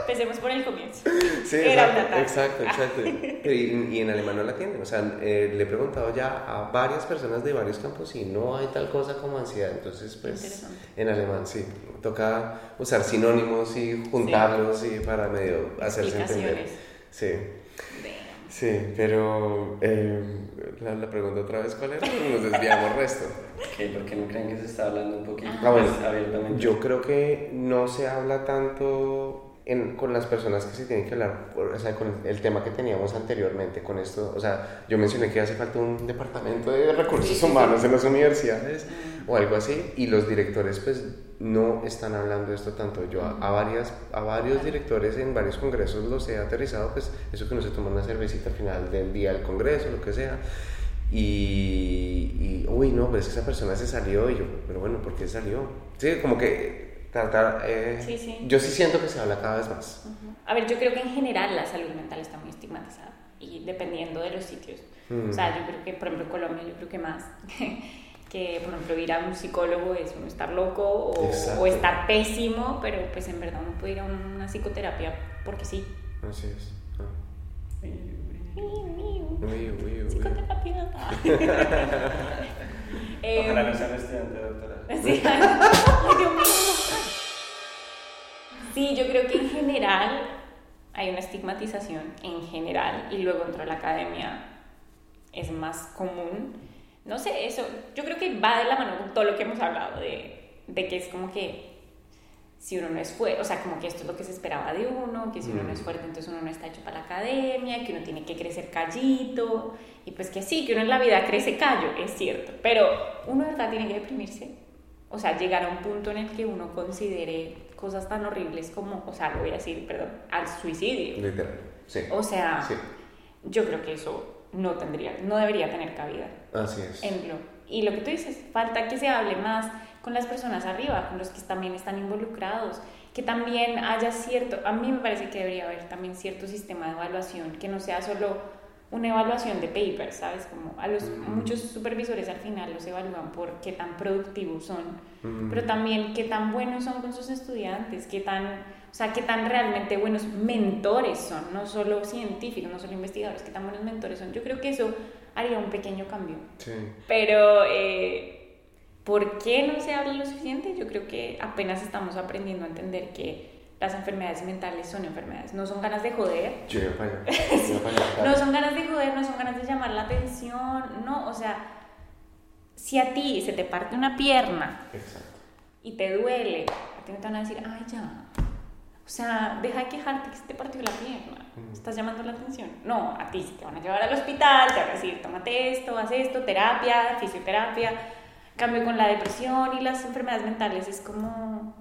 B: Empecemos por el comienzo.
A: Sí,
B: Era
A: exacto,
B: una tarde.
A: exacto, exacto. Pero y, y en alemán no la tienen. O sea, eh, le he preguntado ya a varias personas de varios campos y no hay tal cosa como ansiedad. Entonces, pues, en alemán sí. Toca usar sinónimos y juntarlos y para medio hacerse entender. Sí. Sí, pero eh, la, la pregunta otra vez, ¿cuál era? Nos desviamos resto.
D: Ok, ¿Por qué no creen que se está hablando un poquito
A: Ah, bueno,
D: abiertamente?
A: Yo creo que no se habla tanto en- con las personas que se tienen que hablar, o sea, con el tema que teníamos anteriormente, con esto, o sea, yo mencioné que hace falta un departamento de recursos humanos en las universidades o algo así, y los directores pues no están hablando de esto tanto. Yo a, a varias, a varios directores en varios congresos los he aterrizado, pues eso que no se toma una cervecita al final del día del congreso, lo que sea. Y, y, uy, no, pero es que esa persona se salió y yo, pero bueno, ¿por qué salió? Sí, como que tratar, eh,
B: Sí, sí.
A: yo sí siento que se habla cada vez más.
B: A ver, yo creo que en general la salud mental está muy estigmatizada y dependiendo de los sitios.
A: Mm.
B: O sea, yo creo que, por ejemplo, Colombia, yo creo que más que, por ejemplo, ir a un psicólogo es uno estar loco o, o estar pésimo, pero pues en verdad uno puede ir a una psicoterapia porque sí.
A: Así es. Ah.
B: Miu, miu.
A: Uy, uy, uy.
B: Psicoterapia. Eh,
D: Ojalá no sea un estudiante, doctora.
B: Sí. Sí, yo creo que en general hay una estigmatización en general y luego dentro de la academia es más común. No sé, eso yo creo que va de la mano con todo lo que hemos hablado de, de que es como que si uno no es fuerte, o sea, como que esto es lo que se esperaba de uno, que si uno no es fuerte, entonces uno no está hecho para la academia, que uno tiene que crecer callito, y pues que sí, que uno en la vida crece callo, es cierto, pero uno de verdad tiene que deprimirse. O sea, llegar a un punto en el que uno considere cosas tan horribles como, o sea, lo voy a decir, perdón, al suicidio.
A: Literal. Sí.
B: O sea,
A: Sí.
B: yo creo que eso no tendría, no debería tener cabida
A: Así es.
B: en lo. Y lo que tú dices, falta que se hable más con las personas arriba, con los que también están involucrados, que también haya cierto, a mí me parece que debería haber también cierto sistema de evaluación, que no sea solo una evaluación de papers, ¿sabes? Como a los muchos supervisores al final los evalúan por qué tan productivos son, pero también qué tan buenos son con sus estudiantes, qué tan, o sea, qué tan realmente buenos mentores son, no solo científicos, no solo investigadores, qué tan buenos mentores son. Yo creo que eso haría un pequeño cambio.
A: Sí.
B: Pero, eh, ¿por qué no se habla lo suficiente? Yo creo que apenas estamos aprendiendo a entender que las enfermedades mentales son enfermedades, no son ganas de joder,
A: Yo iba para allá. Yo iba para allá, claro.
B: no son ganas de joder, no son ganas de llamar la atención, no, o sea, si a ti se te parte una pierna
A: Exacto.
B: y te duele, a ti no te van a decir, ay, ya. O sea, deja de quejarte que se te partió la pierna. Estás llamando la atención. No, a ti te van a llevar al hospital, te van a decir, tómate esto, haz esto, terapia, fisioterapia. Cambio con la depresión y las enfermedades mentales es como,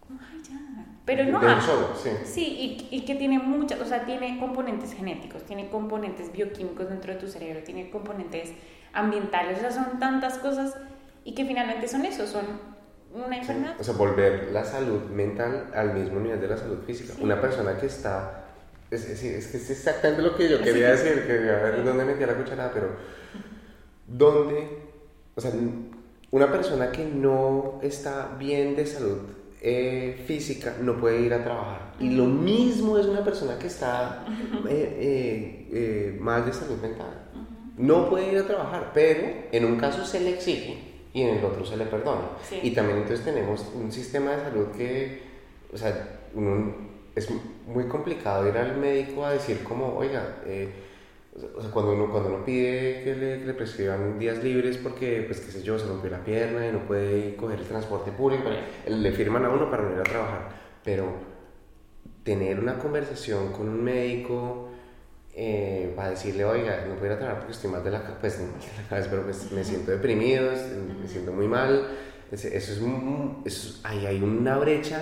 B: como ay, ya. Pero no, ah,
A: solo, sí.
B: Sí, y, y que tiene muchas, o sea, tiene componentes genéticos, tiene componentes bioquímicos dentro de tu cerebro, tiene componentes ambientales, o sea, son tantas cosas y que finalmente son eso, son una enfermedad.
A: O sea, volver la salud mental al mismo nivel de la salud física.
B: Sí.
A: Una persona que está... Es, es, es que es exactamente lo que yo quería decir, que a ver dónde metía la cucharada, pero... ¿Dónde? O sea, una persona que no está bien de salud eh, física no puede ir a trabajar. Y lo mismo es una persona que está eh, eh, eh, mal de salud mental. No puede ir a trabajar, pero en un caso se le exige y en el otro se le perdona.
B: Sí.
A: Y también entonces tenemos un sistema de salud que, o sea, uno- es muy complicado ir al médico a decir como, oiga, eh, o sea, cuando uno, cuando uno pide que le, que le prescriban días libres porque, pues qué sé yo, se rompió la pierna y no puede coger el transporte público, le firman a uno para no ir a trabajar. Pero tener una conversación con un médico eh, va a decirle, oiga, no puedo ir a trabajar porque estoy mal de la, pues, no mal de la cabeza, pero pues me siento deprimido, me siento muy mal. Es- Eso es, un- eso es- ahí hay una brecha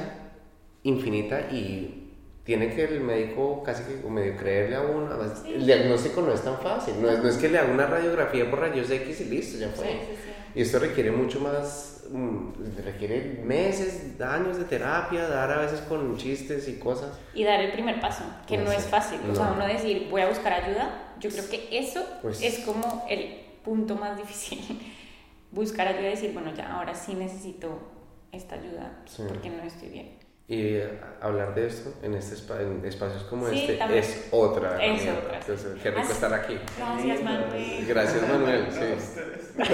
A: infinita y tiene que el médico casi que medio creerle a uno. Además, El diagnóstico no es tan fácil, no es, no es que le haga una radiografía por rayos X y listo, ya fue.
B: Sí, sí, sí.
A: Y esto requiere mucho más, mm, requiere meses, años de terapia, dar a veces con chistes y cosas.
B: Y dar el primer paso, que
A: No
B: es fácil. O sea,
A: no.
B: uno decir, voy a buscar ayuda, yo creo que eso
A: Pues-
B: es como el punto más difícil. buscar ayuda y decir, bueno, ya ahora sí necesito esta ayuda
A: Sí.
B: porque no estoy bien.
A: Y hablar de esto en, este espa- en espacios como
B: Sí,
A: este
B: también.
A: es otra.
B: Es otra, sí.
A: Entonces, qué rico estar aquí.
B: Gracias, Manuel.
A: Gracias, Manuel. Sí.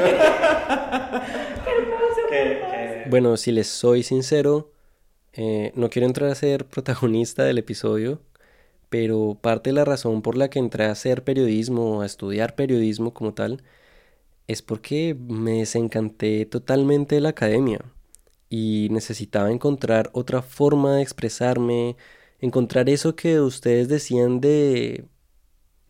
C: Bueno, si les soy sincero, eh, no quiero entrar a ser protagonista del episodio, pero parte de la razón por la que entré a hacer periodismo, a estudiar periodismo como tal, es porque me desencanté totalmente de la academia y necesitaba encontrar otra forma de expresarme, encontrar eso que ustedes decían de,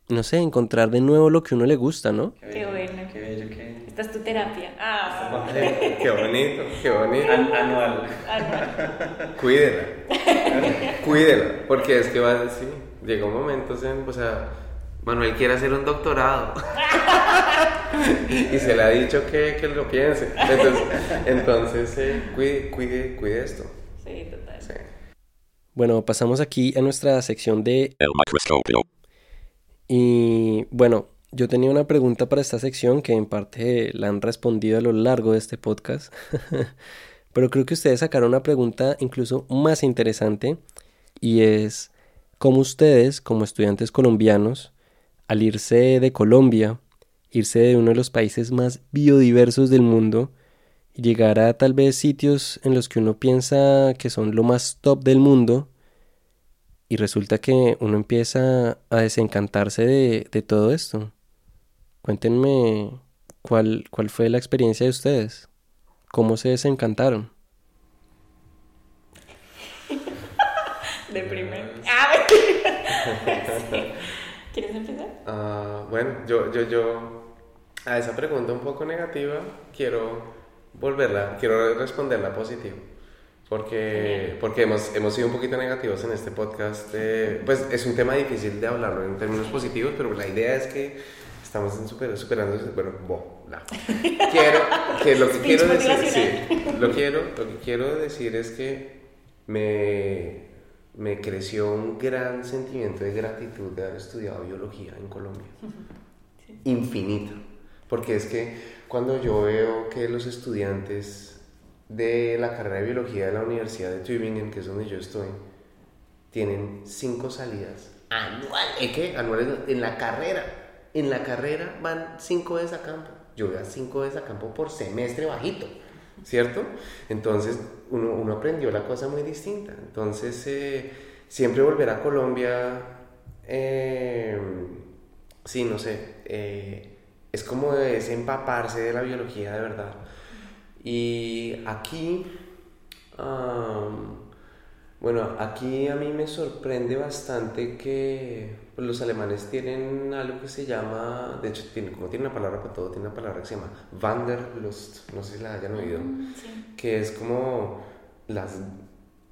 C: no sé, encontrar de nuevo lo que uno le gusta, ¿no?
B: Qué
D: bello,
B: bueno.
D: Qué bello, qué.
B: Esta es tu terapia. Ah,
A: Qué, qué bonito, qué bonito.
D: An- anual.
B: ah,
A: Cuídela. Cuídela. Porque es que va a decir, llega un momento, en, o sea, Manuel quiere hacer un doctorado. y se le ha dicho que, que lo piense. Entonces, entonces eh, cuide, cuide, cuide esto.
B: Sí, total.
A: Sí.
C: Bueno, pasamos aquí a nuestra sección de
E: El microscopio.
C: Y bueno, yo tenía una pregunta para esta sección que en parte la han respondido a lo largo de este podcast, pero creo que ustedes sacaron una pregunta incluso más interesante y es cómo ustedes, como estudiantes colombianos, al irse de Colombia, irse de uno de los países más biodiversos del mundo y llegar a tal vez sitios en los que uno piensa que son lo más top del mundo, y resulta que uno empieza a desencantarse de, de todo esto. Cuéntenme cuál, cuál fue la experiencia de ustedes. ¿Cómo se desencantaron?
B: Deprimente. Ah, sí. ¿Quieres empezar?
A: Ah, bueno, yo, yo, yo a esa pregunta un poco negativa quiero volverla, quiero responderla positivo. Porque, porque hemos, hemos sido un poquito negativos en este podcast. de- pues es un tema difícil de hablarlo en términos positivos, pero la idea es que estamos super- superando. Bueno, bo, la. Quiero, que lo que quiero decir, sí, lo, quiero, lo que quiero decir es que me, me creció un gran sentimiento de gratitud de haber estudiado biología en Colombia. Infinito. Porque es que cuando yo veo que los estudiantes de la carrera de biología de la Universidad de Tübingen, que es donde yo estoy, tienen cinco salidas anuales. ¿Eh, ¿Qué? Anuales en la carrera. En la carrera van cinco veces a campo. Yo voy a cinco veces a campo por semestre bajito, ¿cierto? Entonces uno, uno aprendió la cosa muy distinta. Entonces eh, siempre volver a Colombia, eh, sí, no sé, eh, es como es empaparse de la biología de verdad. Y aquí, bueno, aquí a mí me sorprende bastante que pues, los alemanes tienen algo que se llama, de hecho, tiene, como tiene una palabra para todo, tiene una palabra que se llama Wanderlust, no sé si la hayan oído,
B: Sí.
A: que es como las,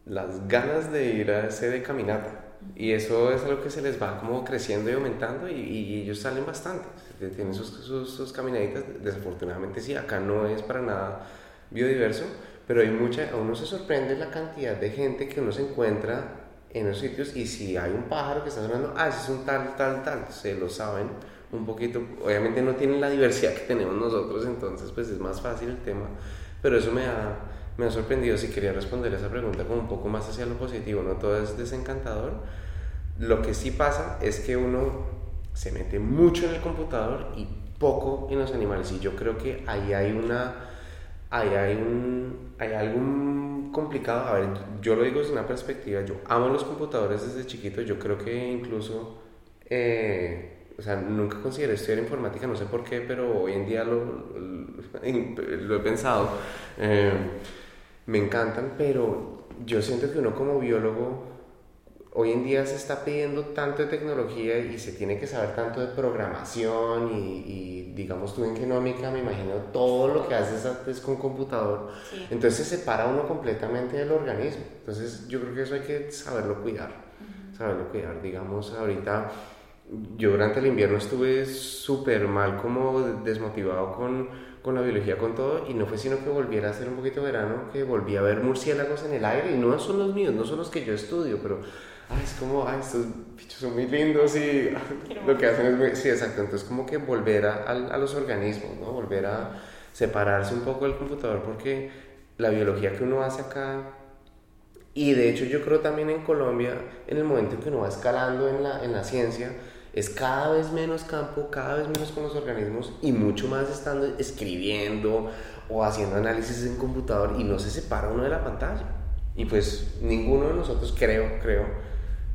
A: las ganas de ir a ese de caminata. Y eso es algo que se les va como creciendo y aumentando y, y ellos salen bastante. Tienen sus, sus, sus caminaditas. Desafortunadamente sí, acá no es para nada biodiverso, pero hay mucha, a uno se sorprende la cantidad de gente que uno se encuentra en los sitios y si hay un pájaro que está sonando, ah, ese es un tal, tal, tal, se lo saben un poquito. Obviamente no tienen la diversidad que tenemos nosotros, entonces pues es más fácil el tema, pero eso me ha, me ha sorprendido. Si quería responder esa pregunta como un poco más hacia lo positivo, no todo es desencantador. Lo que sí pasa es que uno se mete mucho en el computador y poco en los animales. Y yo creo que ahí hay una. Ahí hay un. Hay algo complicado. A ver, yo lo digo desde una perspectiva. Yo amo los computadores desde chiquito. Yo creo que incluso. eh, o sea, nunca consideré estudiar informática, no sé por qué, pero hoy en día lo, lo, lo he pensado. Eh, me encantan, pero yo siento que uno como biólogo hoy en día se está pidiendo tanto de tecnología y se tiene que saber tanto de programación y, digamos tú en genómica, me imagino todo lo que haces es con computador. Entonces se separa uno completamente del organismo. Entonces yo creo que eso hay que saberlo cuidar, saberlo cuidar. Digamos, ahorita yo durante el invierno estuve súper mal como desmotivado con, con, la biología, con todo, y no fue sino que volviera a hacer un poquito de verano, que volví a ver murciélagos en el aire, y no son los míos, no son los que yo estudio, pero ay, es como, ay, estos bichos son muy lindos y lo que hacen es muy, sí, exacto, entonces como que volver a, a, los organismos, ¿no? Volver a separarse un poco del computador porque la biología que uno hace acá, y de hecho yo creo también en Colombia, en el momento en que uno va escalando en la, en la ciencia, es cada vez menos campo, cada vez menos con los organismos y mucho más estando escribiendo o haciendo análisis en computador y no se separa uno de la pantalla. Y pues ninguno de nosotros creo, creo,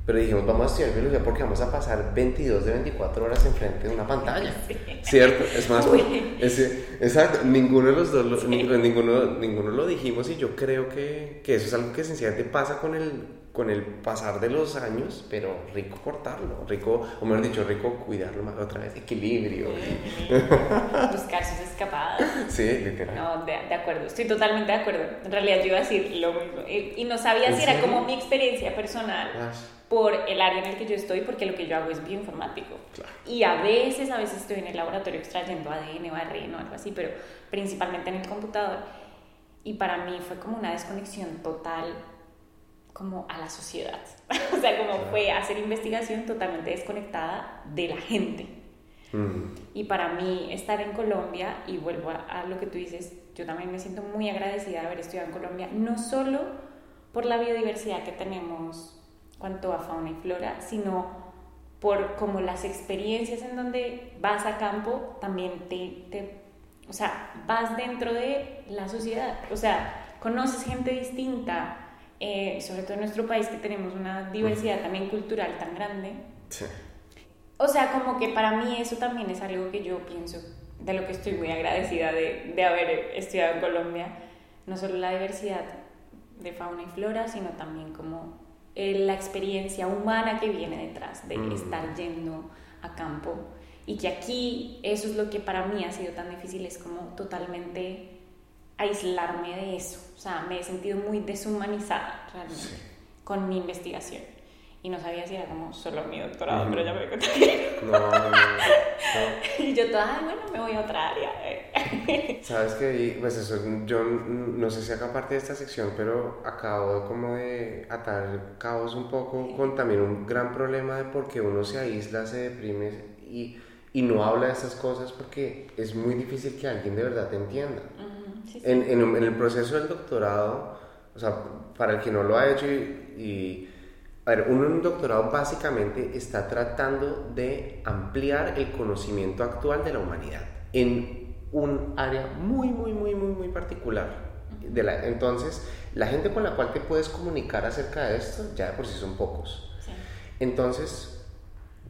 A: pero dijimos, vamos a estudiar biología porque vamos a pasar 22 de 24 horas enfrente de una pantalla. ¿Cierto? Es más, exacto, ninguno de los dos, ninguno, ninguno lo dijimos y yo creo que, que, eso es algo que sencillamente pasa con el, con el pasar de los años, pero rico cortarlo, rico, o mejor dicho, rico cuidarlo más otra vez, equilibrio.
B: Buscar sus escapadas.
A: Sí, literal.
B: No, de, de, acuerdo, estoy totalmente de acuerdo. En realidad yo iba a decir lo mismo y, no sabía si era como mi experiencia personal. por el área en el que yo estoy, porque lo que yo hago es bioinformático. Claro. Y a veces, a veces estoy en el laboratorio extrayendo ADN o ARN o algo así, pero principalmente en el computador. Y para mí fue como una desconexión total como a la sociedad. o sea, como fue hacer investigación totalmente desconectada de la gente. Y para mí estar en Colombia, y vuelvo a, lo que tú dices, yo también me siento muy agradecida de haber estudiado en Colombia, no solo por la biodiversidad que tenemos cuanto a fauna y flora, sino por como las experiencias en donde vas a campo, también te, te o sea, vas dentro de la sociedad, o sea, conoces gente distinta, eh, sobre todo en nuestro país que tenemos una diversidad también cultural tan grande. Sí. O sea, como que para mí eso también es algo que yo pienso, de lo que estoy muy agradecida de, de haber estudiado en Colombia, no solo la diversidad de fauna y flora, sino también como eh, la experiencia humana que viene detrás de estar yendo a campo y que aquí eso es lo que para mí ha sido tan difícil, es como totalmente aislarme de eso. O sea, me he sentido muy deshumanizada realmente con mi investigación. Y no sabía si era como solo mi doctorado, pero ya me di cuenta que no. No, no, Y yo toda, ay, bueno, me voy a otra área.
A: Sabes que, pues eso, yo no sé si acá parte de esta sección, pero acabo como de atar cabos un poco con también un gran problema de por qué uno se aísla, se deprime y, y no habla de estas cosas porque es muy difícil que alguien de verdad te entienda. En, en, el proceso del doctorado, o sea, para el que no lo ha hecho y, a ver, uno en un doctorado básicamente está tratando de ampliar el conocimiento actual de la humanidad en un área muy, muy, muy, muy, muy particular. De la, entonces, la gente con la cual te puedes comunicar acerca de esto ya de por sí son pocos. Entonces,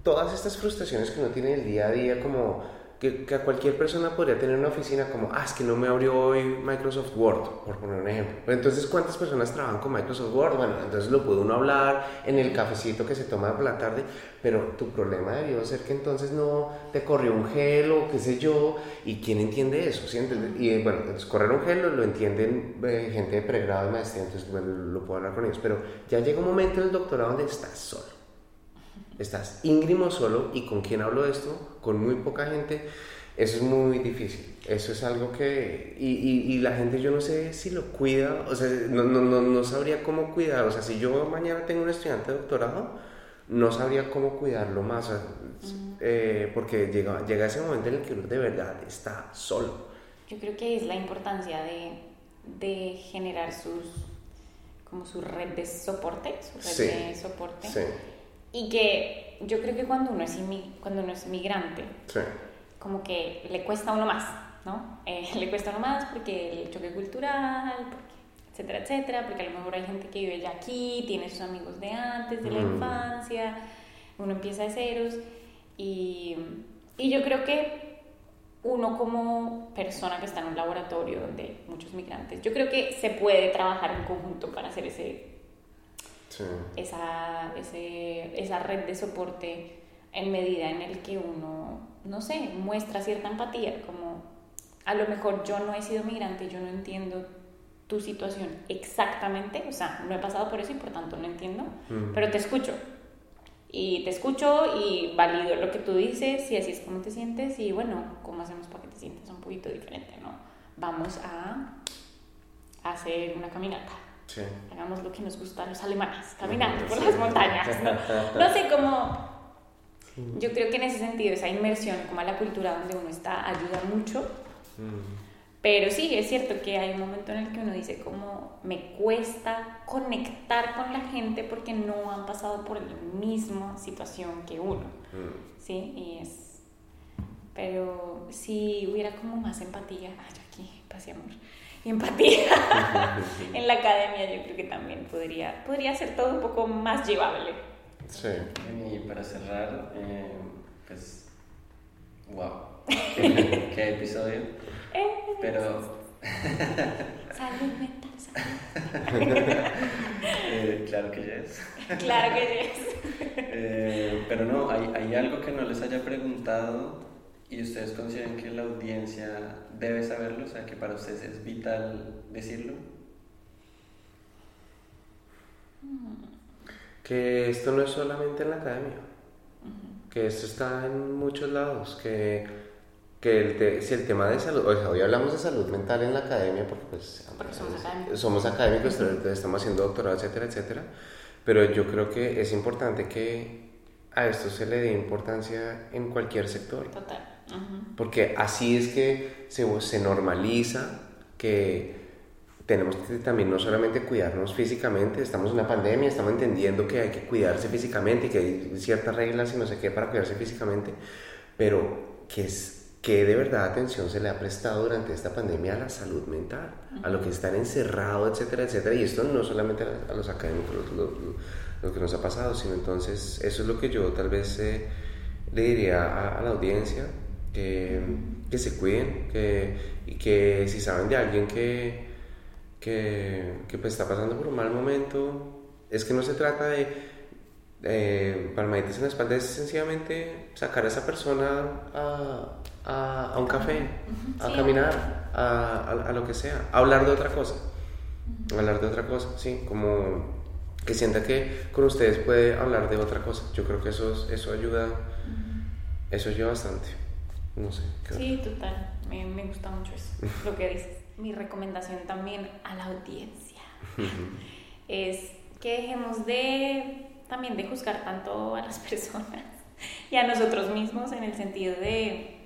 A: todas estas frustraciones que uno tiene el día a día, como que, a cualquier persona podría tener una oficina como, ah, es que no me abrió hoy Microsoft Word, por poner un ejemplo. Entonces, ¿cuántas personas trabajan con Microsoft Word? Bueno, entonces lo puede uno hablar en el cafecito que se toma por la tarde, pero tu problema debió ser que entonces no te corrió un gel o qué sé yo, y ¿quién entiende eso? ¿sí? Y bueno, entonces correr un gel lo, entienden eh, gente de pregrado y maestría, entonces lo puedo hablar con ellos, pero ya llega un momento en el doctorado donde estás solo estás íngrimo solo y con quién hablo de esto, con muy poca gente, eso es muy difícil. Eso es algo que... Y, y, la gente yo no sé si lo cuida, o sea, no, no, no, no, sabría cómo cuidar. O sea, si yo mañana tengo un estudiante de doctorado, no sabría cómo cuidarlo más, eh, porque llega, llega ese momento en el que uno de verdad está solo.
B: Yo creo que es la importancia de, de generar sus como su red de soporte, su red de soporte. Sí y que yo creo que cuando uno es, cuando uno es migrante, como que le cuesta a uno más, ¿no? Eh, le cuesta a uno más porque el choque cultural, etcétera, etcétera, porque a lo mejor hay gente que vive ya aquí, tiene sus amigos de antes, de la mm. infancia, uno empieza de ceros y, y yo creo que uno como persona que está en un laboratorio donde muchos migrantes, yo creo que se puede trabajar en conjunto para hacer ese
A: Sí.
B: esa, ese- esa red de soporte en medida en el que uno, no sé, muestra cierta empatía, como a lo mejor yo no he sido migrante, yo no entiendo tu situación exactamente, o sea, no he pasado por eso y por tanto no entiendo,
A: Mm.
B: pero te escucho. Y te escucho y valido lo que tú dices y así es como te sientes y bueno, ¿cómo hacemos para que te sientas un poquito diferente, no? Vamos a hacer una caminata
A: Sí.
B: hagamos lo que nos gusta a los alemanes, caminando por las montañas, ¿no? No sé cómo... Yo creo que en ese sentido esa inmersión como a la cultura donde uno está ayuda mucho,
A: Mm.
B: pero sí, es cierto que hay un momento en el que uno dice como me cuesta conectar con la gente porque no han pasado por la misma situación que uno,
A: Mm.
B: ¿sí? Y es... Pero si hubiera como más empatía, ay, yo aquí, paz y amor, y empatía en la academia yo creo que también podría, podría ser todo un poco más llevable.
A: Sí.
D: Y para cerrar, eh, pues, wow, qué, qué episodio.
B: Eh,
D: Pero,
B: salud mental, salud.
D: eh, claro que ya es.
B: Claro que es.
D: Eh, pero no, hay, hay algo que no les haya preguntado y ustedes consideran que la audiencia debe saberlo, o sea, que para ustedes es vital decirlo.
A: Que esto no es solamente en la academia, que esto está en muchos lados, que, que el te- si el tema de salud, o sea, hoy hablamos de salud mental en la academia porque pues
B: Porque somos académicos.
A: somos académicos, estamos haciendo doctorado, etcétera, etcétera, pero yo creo que es importante que a esto se le dé importancia en cualquier sector.
B: Total.
A: Porque así es que se, se normaliza que tenemos que también no solamente cuidarnos físicamente, estamos en una pandemia, estamos entendiendo que hay que cuidarse físicamente y que hay ciertas reglas y no sé qué para cuidarse físicamente, pero que, es, que de verdad atención se le ha prestado durante esta pandemia a la salud mental, a lo que están encerrados, etcétera, etcétera. Y esto no solamente a los académicos, lo, lo- lo que nos ha pasado, sino entonces eso es lo que yo tal vez eh, le diría a, a la audiencia, que, que se cuiden, que, y que si saben de alguien que, que, que pues está pasando por un mal momento, es que no se trata de eh, palmaditas en la espalda, es sencillamente sacar a esa persona a, a, a un café, a
B: Sí.
A: caminar, a, a- a lo que sea, a hablar de otra cosa, a hablar de otra cosa, sí, como que sienta que con ustedes puede hablar de otra cosa. Yo creo que eso, eso ayuda, eso ayuda bastante. No sé. ¿qué
B: Sí, total. Me, me gusta mucho eso, lo que dices. Mi recomendación también a la audiencia es que dejemos de también de juzgar tanto a las personas y a nosotros mismos en el sentido de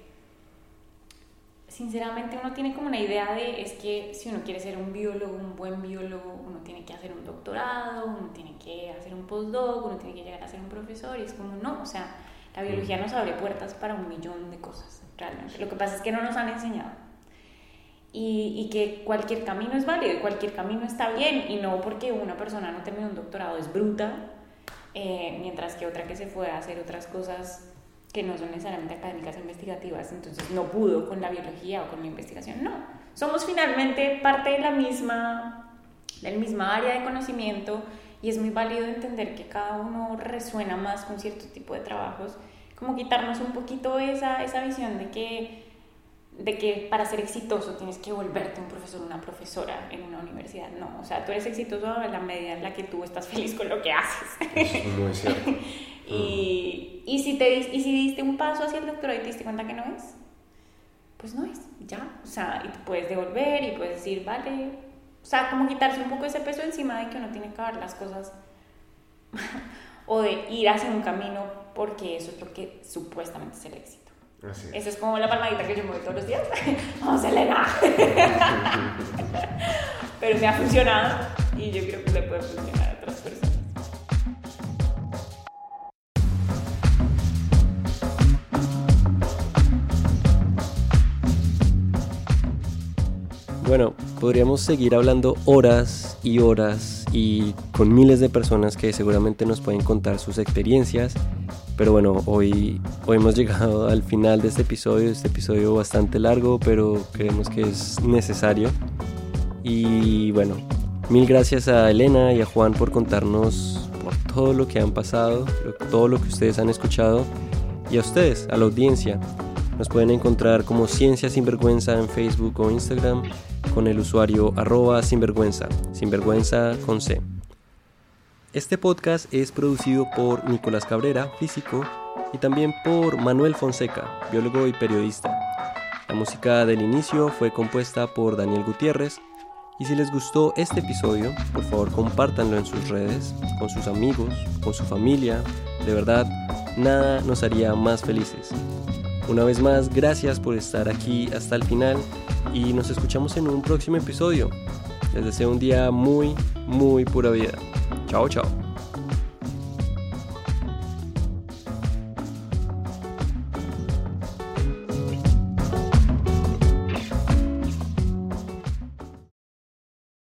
B: sinceramente uno tiene como una idea de es que si uno quiere ser un biólogo, un buen biólogo, uno tiene que hacer un doctorado, uno tiene que hacer un postdoc, uno tiene que llegar a ser un profesor y es como no, o sea, la biología nos abre puertas para un millón de cosas, realmente. Lo que pasa es que no nos han enseñado. Y, y que cualquier camino es válido y cualquier camino está bien y no porque una persona no terminó un doctorado es bruta, eh, mientras que otra que se fue a hacer otras cosas que no son necesariamente académicas e investigativas, entonces no pudo con la biología o con la investigación. No, somos finalmente parte de la misma, del misma área de conocimiento y es muy válido entender que cada uno resuena más con cierto tipo de trabajos, como quitarnos un poquito esa, esa visión de que, de que para ser exitoso tienes que volverte un profesor una profesora en una universidad. No, o sea, tú eres exitoso a la medida en la que tú estás feliz con lo que haces.
A: Eso es muy cierto.
B: Y, y, si te, y si diste un paso hacia el doctorado y te diste cuenta que no es, pues no es, ya. O sea, y tú puedes devolver y puedes decir, vale. O sea, como quitarse un poco ese peso encima de que uno tiene que ver las cosas o de ir hacia un camino porque eso es lo que supuestamente es el éxito.
A: Así es.
B: Esa es como la palmadita que yo me doy todos los días. Vamos, Elena. Pero me ha funcionado y yo creo que le puede funcionar a otras personas.
C: Bueno, podríamos seguir hablando horas y horas y con miles de personas que seguramente nos pueden contar sus experiencias, pero bueno, hoy, hoy hemos llegado al final de este episodio, este episodio bastante largo, pero creemos que es necesario. Y bueno, mil gracias a Elena y a Juan por contarnos todo lo que han pasado, todo lo que ustedes han escuchado y a ustedes, a la audiencia. Nos pueden encontrar como Ciencia Sinvergüenza en Facebook o Instagram con el usuario arroba sinvergüenza, sinvergüenza con C. Este podcast es producido por Nicolás Cabrera, físico, y también por Manuel Fonseca, biólogo y periodista. La música del inicio fue compuesta por Daniel Gutiérrez y si les gustó este episodio, por favor compártanlo en sus redes, con sus amigos, con su familia. De verdad, nada nos haría más felices. Una vez más, gracias por estar aquí hasta el final y nos escuchamos en un próximo episodio. Les deseo un día muy, muy pura vida. Chao, chao.